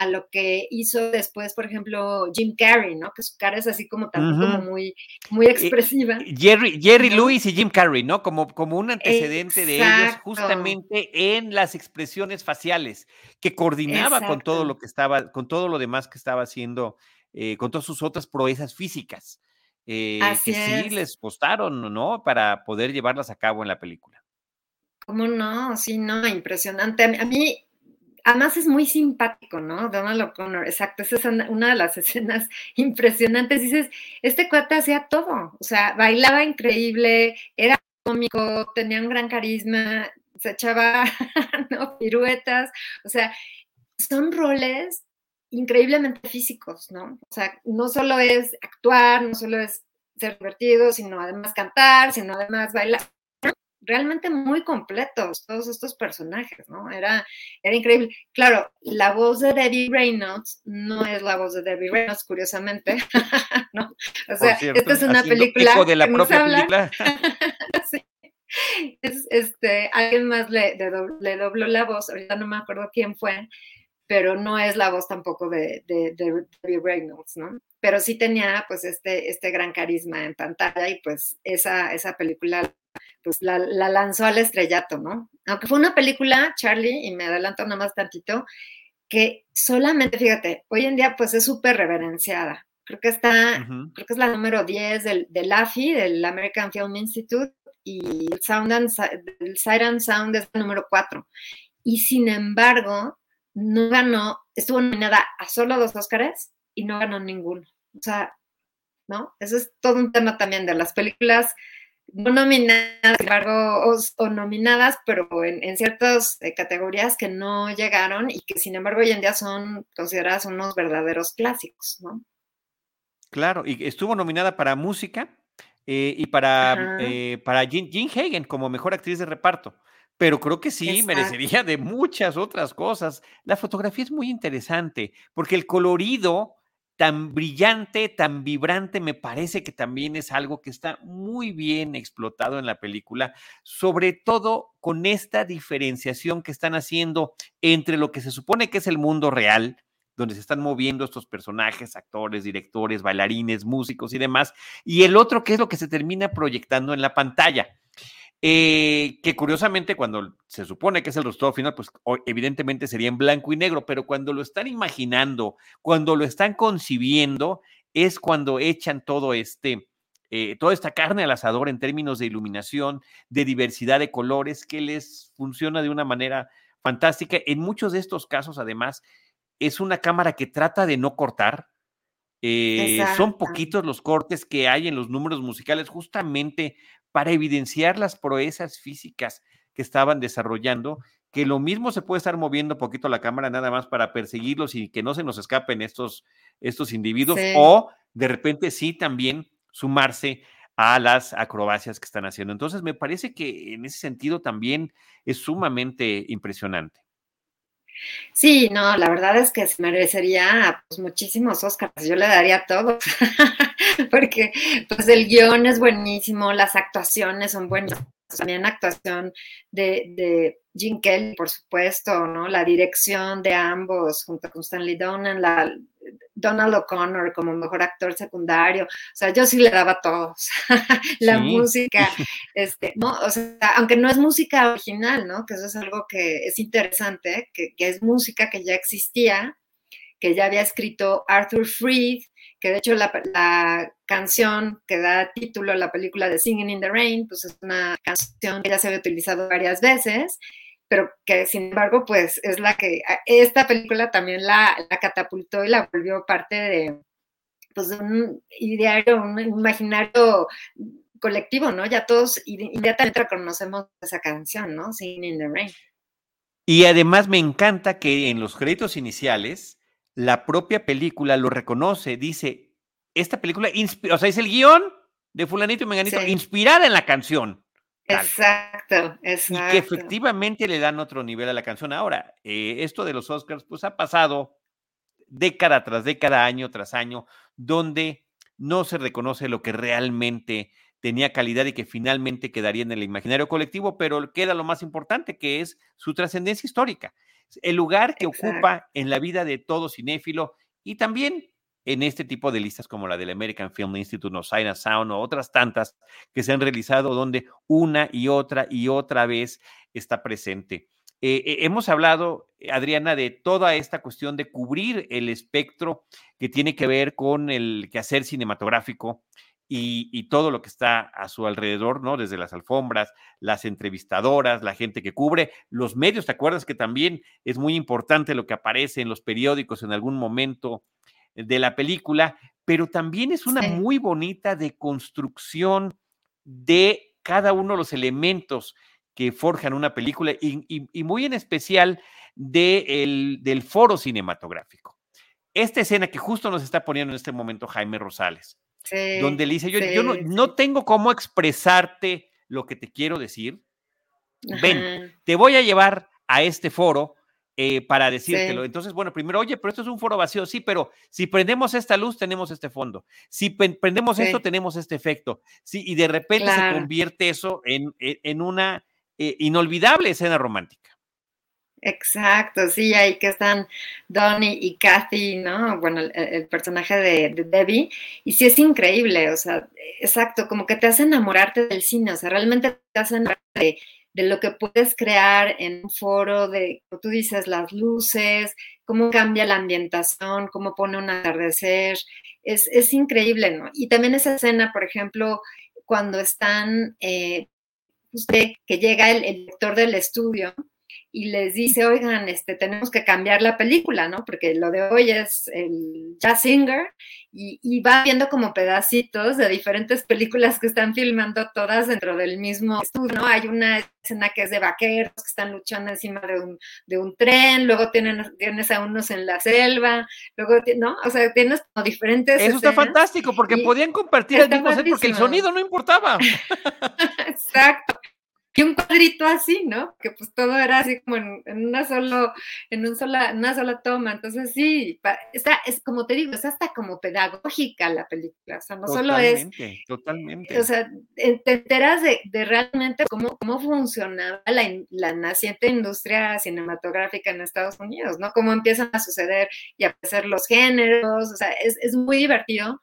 a lo que hizo después, por ejemplo, Jim Carrey, ¿no? Que su cara es así como también como muy, muy expresiva. Jerry, Jerry Lewis y Jim Carrey, ¿no? Como, como un antecedente de ellos justamente en las expresiones faciales, que coordinaba con todo lo que estaba, con todo lo demás que estaba haciendo, eh, con todas sus otras proezas físicas, eh, que sí les costaron, ¿no? Para poder llevarlas a cabo en la película. ¿Cómo no? Sí, no, impresionante. A mí, además es muy simpático, ¿no? Donald O'Connor, exacto, esa es una de las escenas impresionantes. Dices, este cuate hacía todo, o sea, bailaba increíble, era cómico, tenía un gran carisma, se echaba. Piruetas, o sea, son roles increíblemente físicos, ¿no? O sea, no solo es actuar, no solo es ser divertido, sino además cantar, sino además bailar realmente muy completos todos estos personajes, ¿no? Era, era increíble. Claro, la voz de Debbie Reynolds no es la voz de Debbie Reynolds, curiosamente, ¿no? O sea, esta es una película. de la propia película. sí. Es, este, alguien más le, le, dobló la voz, ahorita no me acuerdo quién fue, pero no es la voz tampoco de, de, de Debbie Reynolds, ¿no? Pero sí tenía pues este, este gran carisma en pantalla y pues esa, esa película pues la, lanzó al estrellato, ¿no? Aunque fue una película, Charlie, y me adelanto nada más tantito, que solamente, fíjate, hoy en día pues es súper reverenciada. Creo que está, creo que es la número 10 del, del AFI, del American Film Institute, y el, Sound and, el Sight and Sound es el número 4. Y sin embargo, no ganó, estuvo nominada a solo dos Óscares y no ganó ninguno. O sea, ¿no? Eso es todo un tema también de las películas no nominadas, o, nominadas, pero en, ciertas eh, categorías que no llegaron y que sin embargo hoy en día son consideradas unos verdaderos clásicos, ¿no? Claro, y estuvo nominada para música eh, y para, eh, para Jean, Hagen como mejor actriz de reparto. Pero creo que sí, merecería de muchas otras cosas. La fotografía es muy interesante porque el colorido tan brillante, tan vibrante, me parece que también es algo que está muy bien explotado en la película, sobre todo con esta diferenciación que están haciendo entre lo que se supone que es el mundo real, donde se están moviendo estos personajes, actores, directores, bailarines, músicos y demás, y el otro que es lo que se termina proyectando en la pantalla. Eh, que curiosamente cuando se supone que es el resultado final, pues evidentemente sería en blanco y negro, pero cuando lo están imaginando, cuando lo están concibiendo, es cuando echan todo este, eh, toda esta carne al asador en términos de iluminación, de diversidad de colores, que les funciona de una manera fantástica. En muchos de estos casos, además, es una cámara que trata de no cortar. Eh, son poquitos los cortes que hay en los números musicales justamente para evidenciar las proezas físicas que estaban desarrollando, que lo mismo se puede estar moviendo poquito la cámara nada más para perseguirlos y que no se nos escapen estos, estos individuos, o de repente sí también sumarse a las acrobacias que están haciendo. Entonces, me parece que en ese sentido también es sumamente impresionante. Sí, no, la verdad es que se merecería pues, muchísimos Oscars. Yo le daría todo, porque pues el guion es buenísimo, las actuaciones son buenas. También actuación de, de Jim Kelly, por supuesto, ¿no? La dirección de ambos, junto con Stanley Donen, la, Donald O'Connor como mejor actor secundario, o sea, yo sí le daba todos, la música, este, ¿no? O sea, aunque no es música original, ¿no? Que eso es algo que es interesante, que, es música que ya existía, que ya había escrito Arthur Freed, que de hecho la, la, canción que da título a la película de Singing in the Rain, pues es una canción que ya se había utilizado varias veces pero que sin embargo, pues es la que esta película también la, catapultó y la volvió parte de, pues, un ideario, un imaginario colectivo, ¿no? Ya todos inmediatamente reconocemos esa canción, ¿no? Singing in the Rain. Y además me encanta que en los créditos iniciales la propia película lo reconoce, dice, esta película, o sea, es el guion de fulanito y menganito, inspirada en la canción. Exacto, exacto. Y que efectivamente le dan otro nivel a la canción. Ahora, eh, esto de los Oscars, pues ha pasado década tras década, año tras año, donde no se reconoce lo que realmente tenía calidad y que finalmente quedaría en el imaginario colectivo, pero queda lo más importante, que es su trascendencia histórica, el lugar que ocupa en la vida de todo cinéfilo y también en este tipo de listas como la del American Film Institute o Sign Sound o otras tantas que se han realizado donde una y otra y otra vez está presente. Eh, eh, hemos hablado, Adriana, de toda esta cuestión de cubrir el espectro que tiene que ver con el quehacer cinematográfico y, y, todo lo que está a su alrededor, ¿no? Desde las alfombras, las entrevistadoras, la gente que cubre, los medios, ¿te acuerdas que también es muy importante lo que aparece en los periódicos en algún momento de la película, pero también es una muy bonita deconstrucción de cada uno de los elementos que forjan una película y, muy en especial de del foro cinematográfico. Esta escena que justo nos está poniendo en este momento Jaime Rosales, donde le dice, yo, yo no, no, tengo cómo expresarte lo que te quiero decir. Ven, te voy a llevar a este foro eh, para decírtelo. Entonces, bueno, primero, oye, pero esto es un foro vacío, sí, pero si prendemos esta luz, tenemos este fondo. Si prendemos esto, tenemos este efecto. Sí, y de repente se convierte eso en, e, en una eh, inolvidable escena romántica. Exacto, sí, ahí que están Donnie y Kathy, ¿no? Bueno, el, personaje de, de, Debbie, y sí es increíble, o sea, exacto, como que te hace enamorarte del cine, o sea, realmente te hace enamorarte de de lo que puedes crear en un foro, de, como tú dices, las luces, cómo cambia la ambientación, cómo pone un atardecer, es, increíble, ¿no? Y también esa escena, por ejemplo, cuando están, eh, usted, que llega el, el director del estudio y les dice, oigan, este, tenemos que cambiar la película, ¿no? Porque lo de hoy es el Jazz Singer y, va viendo como pedacitos de diferentes películas que están filmando todas dentro del mismo estudio, ¿no? Hay una escena que es de vaqueros que están luchando encima de un, de un tren, luego tienen, tienes a unos en la selva, luego, ¿no? O sea, tienes como diferentes. Eso está fantástico porque podían compartir el mismo set porque el sonido no importaba. Exacto y un cuadrito así, ¿no? Que pues todo era así como en, una solo, en un sola, una sola toma. Entonces sí, está, es como te digo, es hasta como pedagógica la película. O sea, no solo es. Totalmente. O sea, te enteras de, realmente cómo, cómo funcionaba la, naciente industria cinematográfica en Estados Unidos, ¿no? Cómo empiezan a suceder y a aparecer los géneros. O sea, es, es muy divertido.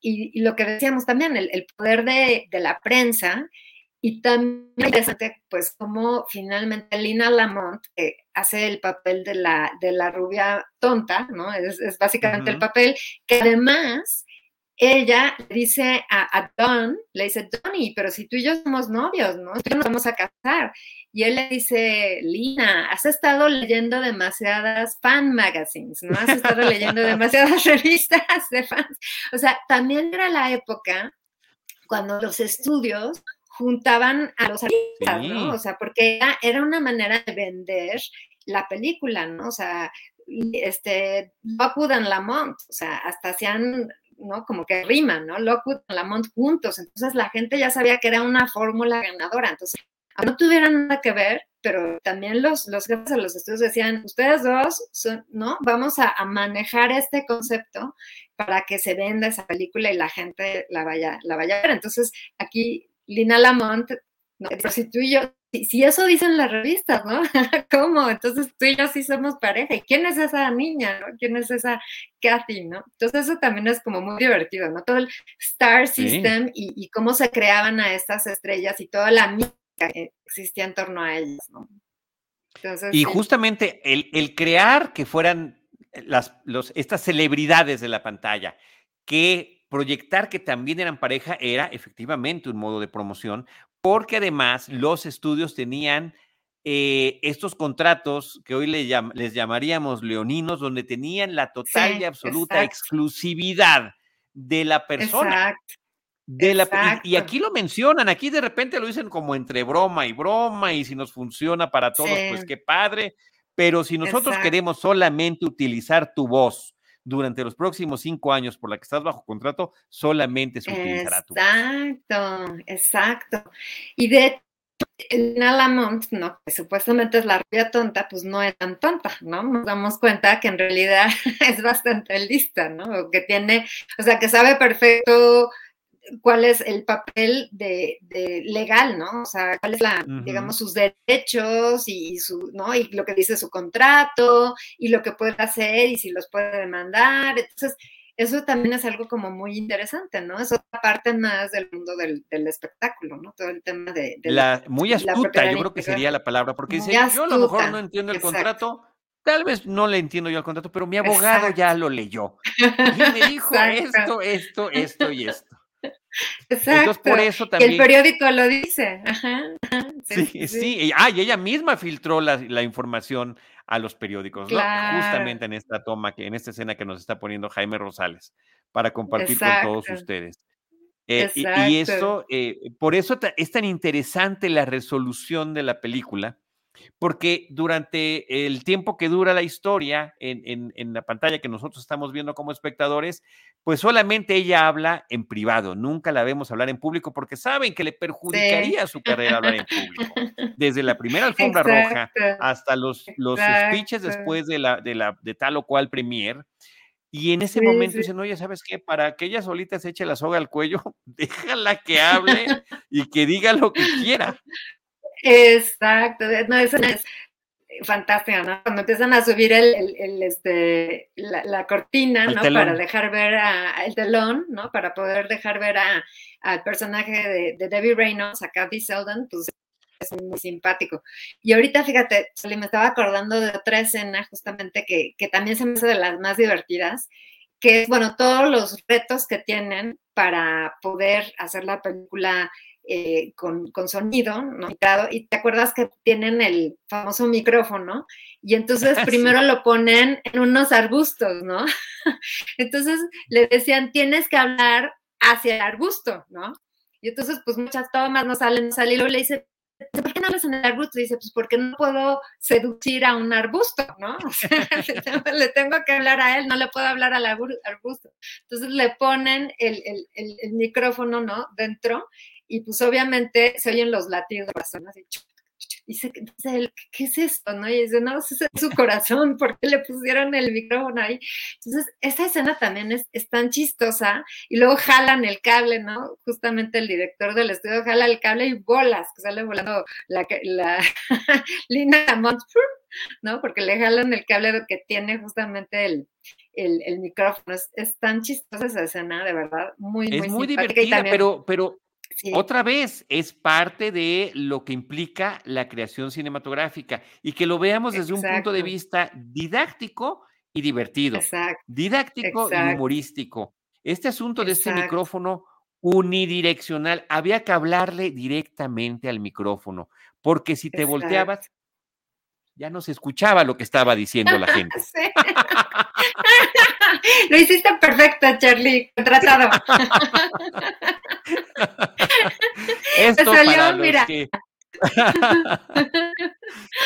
Y, lo que decíamos también, el, el poder de, de la prensa Y también interesante, pues, como finalmente Lina Lamont, que hace el papel de la, de la rubia tonta, ¿no? Es, básicamente el papel, que además ella dice a, Don, le dice, Donny, pero si tú y yo somos novios, ¿no? Tú nos vamos a casar. Y él le dice, Lina, has estado leyendo demasiadas fan magazines, ¿no? Has estado leyendo demasiadas revistas de fans. O sea, también era la época cuando los estudios juntaban a los artistas, ¿no? O sea, porque era, era, una manera de vender la película, ¿no? O sea, este, Lockwood and Lamont, o sea, hasta hacían, ¿no? Como que riman, ¿no? Lockwood y Lamont juntos, entonces la gente ya sabía que era una fórmula ganadora, entonces no tuvieran nada que ver, pero también los, los jefes de los estudios decían, ustedes dos, son, ¿no? Vamos a, a, manejar este concepto para que se venda esa película y la gente la vaya, la vaya a ver. Entonces, aquí Lina Lamont, ¿no? pero si tú y yo, si, eso dicen las revistas, ¿no? ¿Cómo? Entonces tú y yo sí somos pareja. ¿Y quién es esa niña, no? ¿Quién es esa Kathy, no? Entonces eso también es como muy divertido, ¿no? Todo el Star System y, cómo se creaban a estas estrellas y toda la mística que existía en torno a ellas, ¿no? y justamente el, el, crear que fueran las, los, estas celebridades de la pantalla, que proyectar que también eran pareja era efectivamente un modo de promoción, porque además los estudios tenían eh, estos contratos que hoy les llamaríamos leoninos, donde tenían la total y absoluta exclusividad de la persona. De la, y, aquí lo mencionan, aquí de repente lo dicen como entre broma y broma, y si nos funciona para todos, pues qué padre. Pero si nosotros queremos solamente utilizar tu voz durante los próximos cinco años por la que estás bajo contrato, solamente se utilizará tu Exacto, exacto. Y de Lina Lamont, no, que supuestamente es la rubia tonta, pues no es tan tonta, ¿no? Nos damos cuenta que en realidad es bastante lista, ¿no? Que tiene, o sea, que sabe perfecto cuál es el papel de, legal, ¿no? O sea, cuál es la, digamos, sus derechos y su, ¿no? Y lo que dice su contrato y lo que puede hacer y si los puede demandar. Entonces, eso también es algo como muy interesante, ¿no? Es otra parte más del mundo del, espectáculo, ¿no? Todo el tema de... la, muy astuta, yo creo que sería la palabra, porque dice, yo a lo mejor no entiendo el contrato, Tal vez no le entiendo yo el contrato, pero mi abogado ya lo leyó. Y me dijo esto, esto, esto y esto. Exacto. por eso también. el periódico lo dice. Sí, sí, Ah, y ella misma filtró la, información a los periódicos, Justamente en esta toma, que, en esta escena que nos está poniendo Jaime Rosales, para compartir con todos ustedes. Eh, y, eso, eh, por eso es tan interesante la resolución de la película, porque durante el tiempo que dura la historia en, la pantalla que nosotros estamos viendo como espectadores, pues solamente ella habla en privado, nunca la vemos hablar en público porque saben que le perjudicaría su carrera hablar en público. Desde la primera alfombra roja hasta los, los speeches después de, la, de, la, de tal o cual premier. Y en ese momento dicen, oye, ¿sabes qué? Para que ella solita se eche la soga al cuello, déjala que hable y que diga lo que quiera. Exacto, no, eso es fantástico, ¿no? Cuando empiezan a subir el, el, este, la, cortina, ¿no? Para dejar ver a, el telón, ¿no? Para poder dejar ver a, al personaje de, de, Debbie Reynolds, a Kathy Selden, pues es muy simpático. Y ahorita, fíjate, me estaba acordando de otra escena justamente que, que también se me hace de las más divertidas, que es, bueno, todos los retos que tienen para poder hacer la película eh, con, sonido, ¿no? Y te acuerdas que tienen el famoso micrófono y entonces primero lo ponen en unos arbustos, ¿no? entonces le decían, tienes que hablar hacia el arbusto, ¿no? Y entonces, pues muchas tomas no salen, no salen, y luego le dice, ¿por qué no hablas en el arbusto? Y dice, pues porque no puedo seducir a un arbusto, ¿no? le tengo que hablar a él, no le puedo hablar al arbusto. Entonces le ponen el, el, el micrófono, ¿no? Dentro y pues obviamente se oyen los latidos de personas y dice, dice ¿qué es esto? ¿no? Y dice, no, ese es su corazón, ¿por qué le pusieron el micrófono ahí? Entonces, esa escena también es, tan chistosa, y luego jalan el cable, ¿no? Justamente el director del estudio jala el cable y bolas, que sale volando la, la Lina Mont, ¿no? Porque le jalan el cable que tiene justamente el, el, micrófono. Es, tan chistosa esa escena, de verdad, muy, es muy, divertida, pero, pero otra vez es parte de lo que implica la creación cinematográfica y que lo veamos desde un punto de vista didáctico y divertido, didáctico y humorístico. Este asunto de este micrófono unidireccional, había que hablarle directamente al micrófono, porque si te volteabas, ya no se escuchaba lo que estaba diciendo la gente. Lo hiciste perfecto, Charlie, contratado. Esto salió, mira. Que...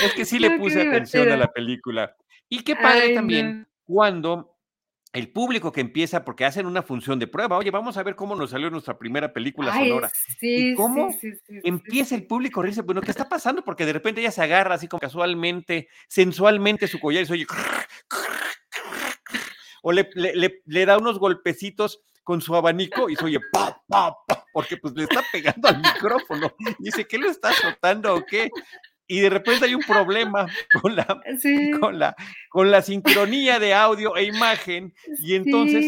es que sí le puse atención a la película. Y qué padre también cuando el público que empieza, porque hacen una función de prueba, oye, vamos a ver cómo nos salió nuestra primera película sonora. y cómo empieza el público a reírse, bueno, ¿qué está pasando? Porque de repente ella se agarra así como casualmente, sensualmente su collar y se oye, o le, le, da unos golpecitos con su abanico y se oye, pa, pa, pa, porque pues le está pegando al micrófono. Y dice, ¿qué le está azotando o qué? y de repente hay un problema con la, con la, con la sincronía de audio e imagen y entonces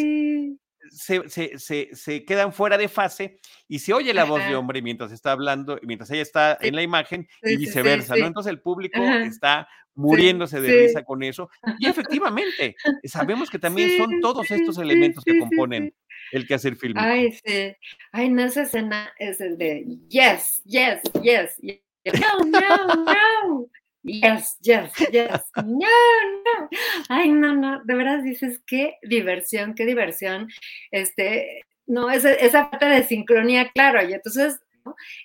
se, quedan fuera de fase y se oye la voz de hombre mientras está hablando, mientras ella está en la imagen y viceversa, ¿no? Entonces el público está muriéndose de risa con eso y efectivamente sabemos que también son todos estos elementos que componen el quehacer fílmico. Ay, sí. Ay, no, esa escena es el de yes, yes, yes, yes no, no, no. Yes, yes, yes. No, no. Ay, no, no. De verdad dices, qué diversión, qué diversión. Este, no, esa, esa parte de sincronía, claro. Y entonces,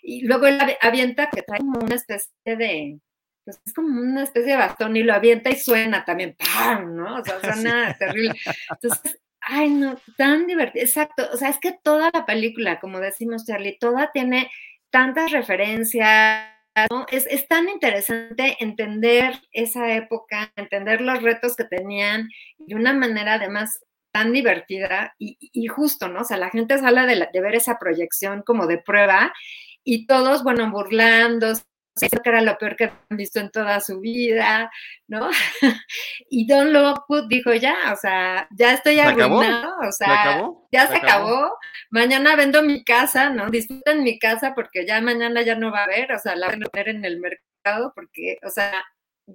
y luego él avienta que trae como una especie de, pues es como una especie de bastón y lo avienta y suena también, ¡pam! ¿no? O sea, suena terrible. Entonces, ay, no, tan divertido. Exacto. O sea, es que toda la película, como decimos, Charlie, toda tiene tantas referencias es, tan interesante entender esa época, entender los retos que tenían de una manera además tan divertida y, justo, ¿no? O sea, la gente sale de, de, ver esa proyección como de prueba y todos, bueno, burlándose, que era lo peor que han visto en toda su vida, ¿no? y Don Lockwood dijo, ya, o sea, ya estoy arruinado, o sea, ya se, acabó? mañana vendo mi casa, ¿no? Disfruten mi casa porque ya mañana ya no va a haber, o sea, la van a poner en el mercado porque, o sea,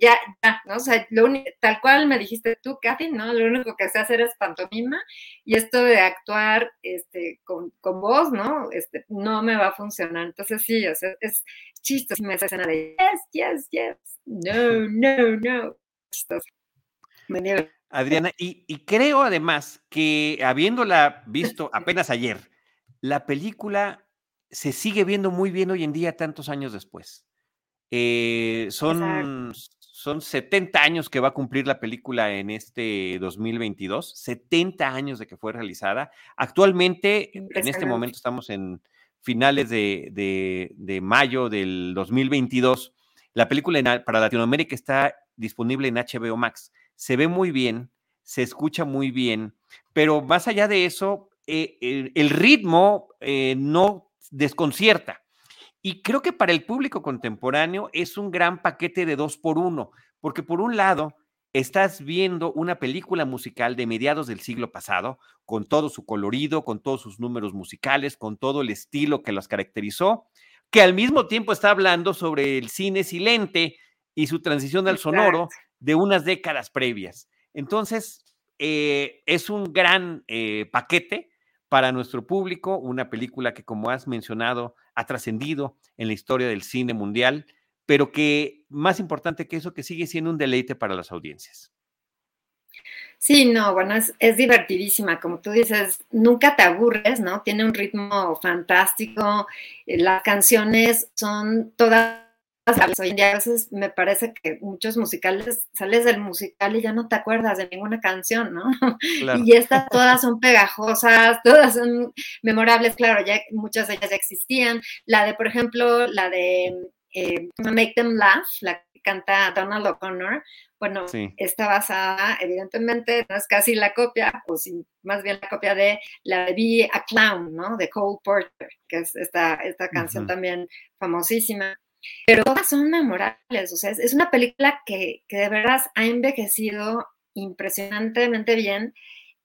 ya, ya, ¿no? O sea, lo tal cual me dijiste tú, Kathy, ¿no? Lo único que sé hacer es pantomima y esto de actuar este, con, con voz, ¿no? Este, no me va a funcionar. Entonces, sí, o sea, es chistosísima esa escena de yes, yes, yes, no, no, no. Adriana, y, y creo además que habiéndola visto apenas ayer, la película se sigue viendo muy bien hoy en día, tantos años después. Eh, son, son 70 años que va a cumplir la película en este 2022, 70 años de que fue realizada. Actualmente, en este momento estamos en finales de, mayo del 2022. La película para Latinoamérica está disponible en HBO Max. Se ve muy bien, se escucha muy bien, pero más allá de eso, eh, el, ritmo eh, no desconcierta. Y creo que para el público contemporáneo es un gran paquete de dos por uno, porque por un lado estás viendo una película musical de mediados del siglo pasado, con todo su colorido, con todos sus números musicales, con todo el estilo que los caracterizó, que al mismo tiempo está hablando sobre el cine silente y su transición al sonoro de unas décadas previas. Entonces, eh, es un gran eh, paquete para nuestro público, una película que, como has mencionado, ha trascendido en la historia del cine mundial, pero que más importante que eso, que sigue siendo un deleite para las audiencias. Sí, no, bueno, es, divertidísima, como tú dices, nunca te aburres, ¿no? Tiene un ritmo fantástico, eh, las canciones son todas Hoy en día a veces me parece que muchos musicales, sales del musical y ya no te acuerdas de ninguna canción, ¿no? Y estas todas son pegajosas, todas son memorables, claro, ya muchas de ellas ya existían. La de, por ejemplo, la de eh, Make Them Laugh, la que canta Donald O'Connor, bueno, está basada, evidentemente, no es casi la copia, o más bien la copia de la de Be a Clown, ¿no? De Cole Porter, que es esta, esta canción también famosísima pero todas son memorables, o sea, es, una película que, que, de verdad ha envejecido impresionantemente bien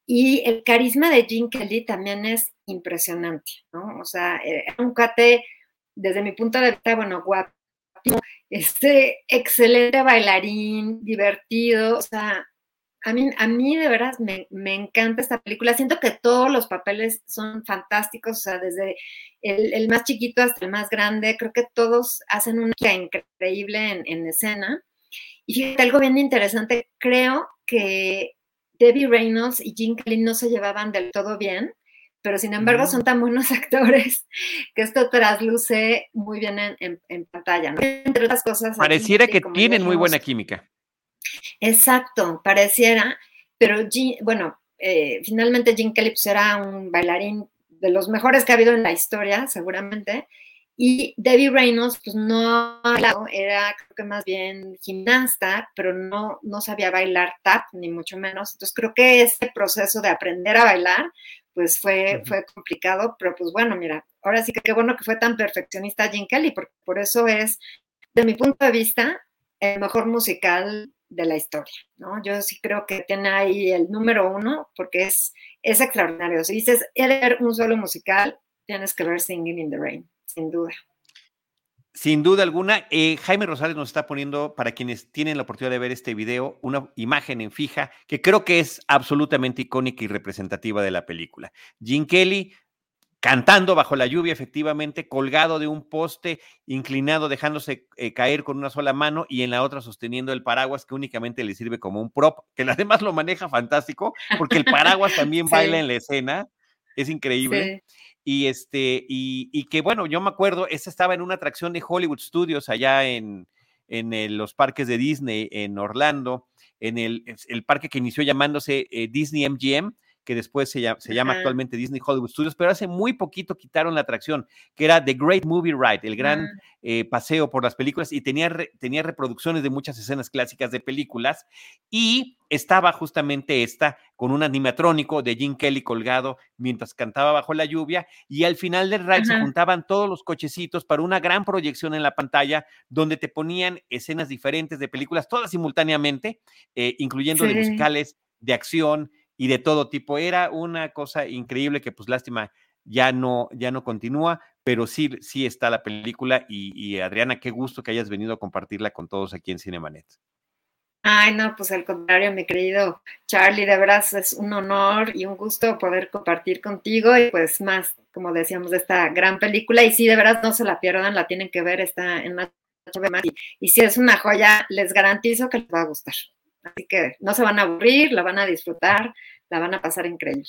y el carisma de Gene Kelly también es impresionante, ¿no? O sea, era un cuate, desde mi punto de vista, bueno, guapo, este, excelente bailarín, divertido, o sea, a mí, a mí de veras me, encanta esta película. Siento que todos los papeles son fantásticos, o sea, desde el, más chiquito hasta el más grande. Creo que todos hacen una increíble en, escena. Y fíjate, algo bien interesante, creo que Debbie Reynolds y Jim Kelly no se llevaban del todo bien, pero sin embargo son tan buenos actores que esto trasluce muy bien en, pantalla, Entre otras cosas. Pareciera que tienen muy buena química. Exacto, pareciera, pero bueno, eh, finalmente Jim Kelly pues, era un bailarín de los mejores que ha habido en la historia, seguramente, y Debbie Reynolds, pues no era creo que más bien gimnasta, pero no, no sabía bailar tap, ni mucho menos. Entonces creo que ese proceso de aprender a bailar, pues fue, fue complicado, pero pues bueno, mira, ahora sí que qué bueno que fue tan perfeccionista Jim Kelly, porque por eso es, de mi punto de vista, el mejor musical de la historia, ¿no? Yo sí creo que tiene ahí el número uno porque es, es extraordinario. Si dices, ver un solo musical, tienes que ver Singing in the Rain, sin duda. Sin duda alguna, eh, Jaime Rosales nos está poniendo, para quienes tienen la oportunidad de ver este video, una imagen en fija que creo que es absolutamente icónica y representativa de la película. Gene Kelly cantando bajo la lluvia, efectivamente, colgado de un poste, inclinado, dejándose eh, caer con una sola mano y en la otra sosteniendo el paraguas que únicamente le sirve como un prop, que además lo maneja fantástico, porque el paraguas también baila en la escena, es increíble. Y este, y, que bueno, yo me acuerdo, esta estaba en una atracción de Hollywood Studios allá en, en los parques de Disney en Orlando, en el, el parque que inició llamándose eh, Disney MGM, que después se llama, se llama actualmente Disney Hollywood Studios, pero hace muy poquito quitaron la atracción, que era The Great Movie Ride, el gran ah. eh, paseo por las películas, y tenía, tenía reproducciones de muchas escenas clásicas de películas, y estaba justamente esta con un animatrónico de Jim Kelly colgado mientras cantaba bajo la lluvia, y al final del ride se juntaban todos los cochecitos para una gran proyección en la pantalla, donde te ponían escenas diferentes de películas, todas simultáneamente, eh, incluyendo de musicales, de acción, y de todo tipo. Era una cosa increíble que pues lástima ya no, ya no continúa, pero sí, sí está la película y, Adriana, qué gusto que hayas venido a compartirla con todos aquí en Cinemanet. Ay, no, pues al contrario, mi querido Charlie, de verdad es un honor y un gusto poder compartir contigo y pues más, como decíamos, de esta gran película. Y sí, de verdad no se la pierdan, la tienen que ver, está en la y, y si es una joya, les garantizo que les va a gustar. Así que no se van a aburrir, la van a disfrutar, la van a pasar increíble.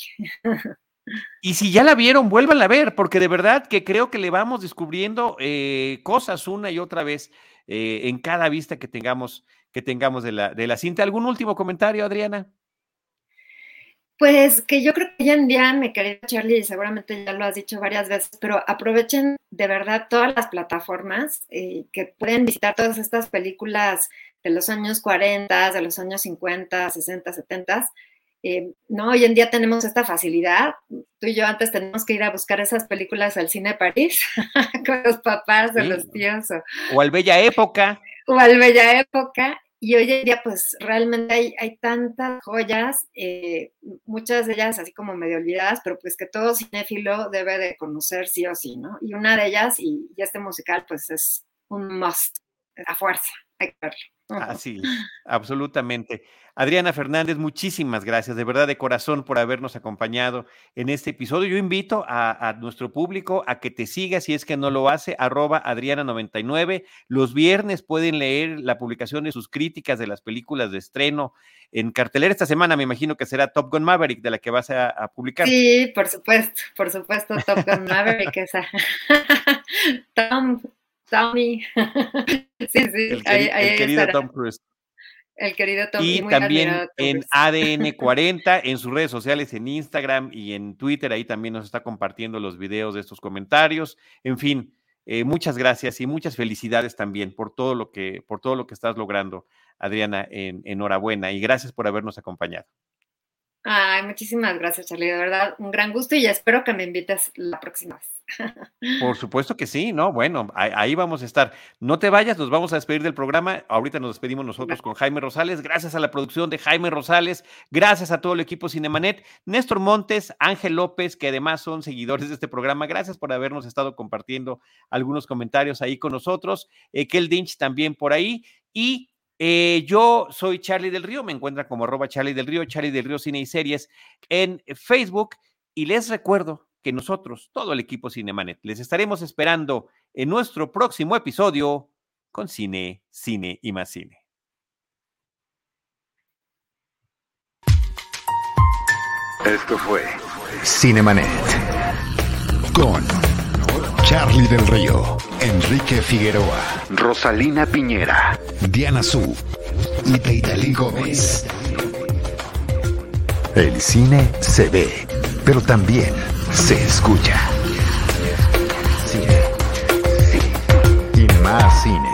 Y si ya la vieron, vuélvanla a ver, porque de verdad que creo que le vamos descubriendo eh, cosas una y otra vez eh, en cada vista que tengamos, que tengamos de la, de la cinta. ¿Algún último comentario, Adriana? Pues que yo creo que hoy en día, mi querido Charlie, y seguramente ya lo has dicho varias veces, pero aprovechen de verdad todas las plataformas eh, que pueden visitar todas estas películas de los años 40, de los años 50, 60, 70 eh, no, hoy en día tenemos esta facilidad. Tú y yo antes tenemos que ir a buscar esas películas al cine de París con los papás de los tíos. O, al Bella Época. O al Bella Época. Y hoy en día, pues realmente hay, hay tantas joyas, eh, muchas de ellas así como medio olvidadas, pero pues que todo cinéfilo debe de conocer sí o sí, ¿no? Y una de ellas, y, y este musical, pues es un must, a fuerza, hay que verlo. Así, absolutamente. Adriana Fernández, muchísimas gracias, de verdad, de corazón, por habernos acompañado en este episodio. Yo invito a, nuestro público a que te siga, si es que no lo hace, arroba Adriana99. Los viernes pueden leer la publicación de sus críticas de las películas de estreno en cartelera. Esta semana me imagino que será Top Gun Maverick, de la que vas a, publicar. Sí, por supuesto, por supuesto, Top Gun Maverick, esa. Tom, Tommy. sí, sí, el, querido Tom Cruise. El querido Tom. Y también en ADN 40, en sus redes sociales, en Instagram y en Twitter, ahí también nos está compartiendo los videos de estos comentarios. En fin, eh, muchas gracias y muchas felicidades también por todo lo que, por todo lo que estás logrando, Adriana. En, enhorabuena y gracias por habernos acompañado. Ay, muchísimas gracias, Charlie. De verdad, un gran gusto y espero que me invites la próxima vez. Por supuesto que sí, ¿no? Bueno, ahí, vamos a estar. No te vayas, nos vamos a despedir del programa. Ahorita nos despedimos nosotros con Jaime Rosales. Gracias a la producción de Jaime Rosales, gracias a todo el equipo Cinemanet, Néstor Montes, Ángel López, que además son seguidores de este programa. Gracias por habernos estado compartiendo algunos comentarios ahí con nosotros. Eh, Kel Dinch también por ahí. Y eh, yo soy Charlie del Río, me encuentran como arroba Charlie del Río, Charlie del Río Cine y Series en Facebook. Y les recuerdo que nosotros, todo el equipo Cinemanet, les estaremos esperando en nuestro próximo episodio con Cine, Cine y más Cine. Esto fue Cinemanet con Charlie del Río, Enrique Figueroa, Rosalina Piñera, Diana Su y Teitali Gómez. El cine se ve, pero también se escucha. Cine. Y más cine.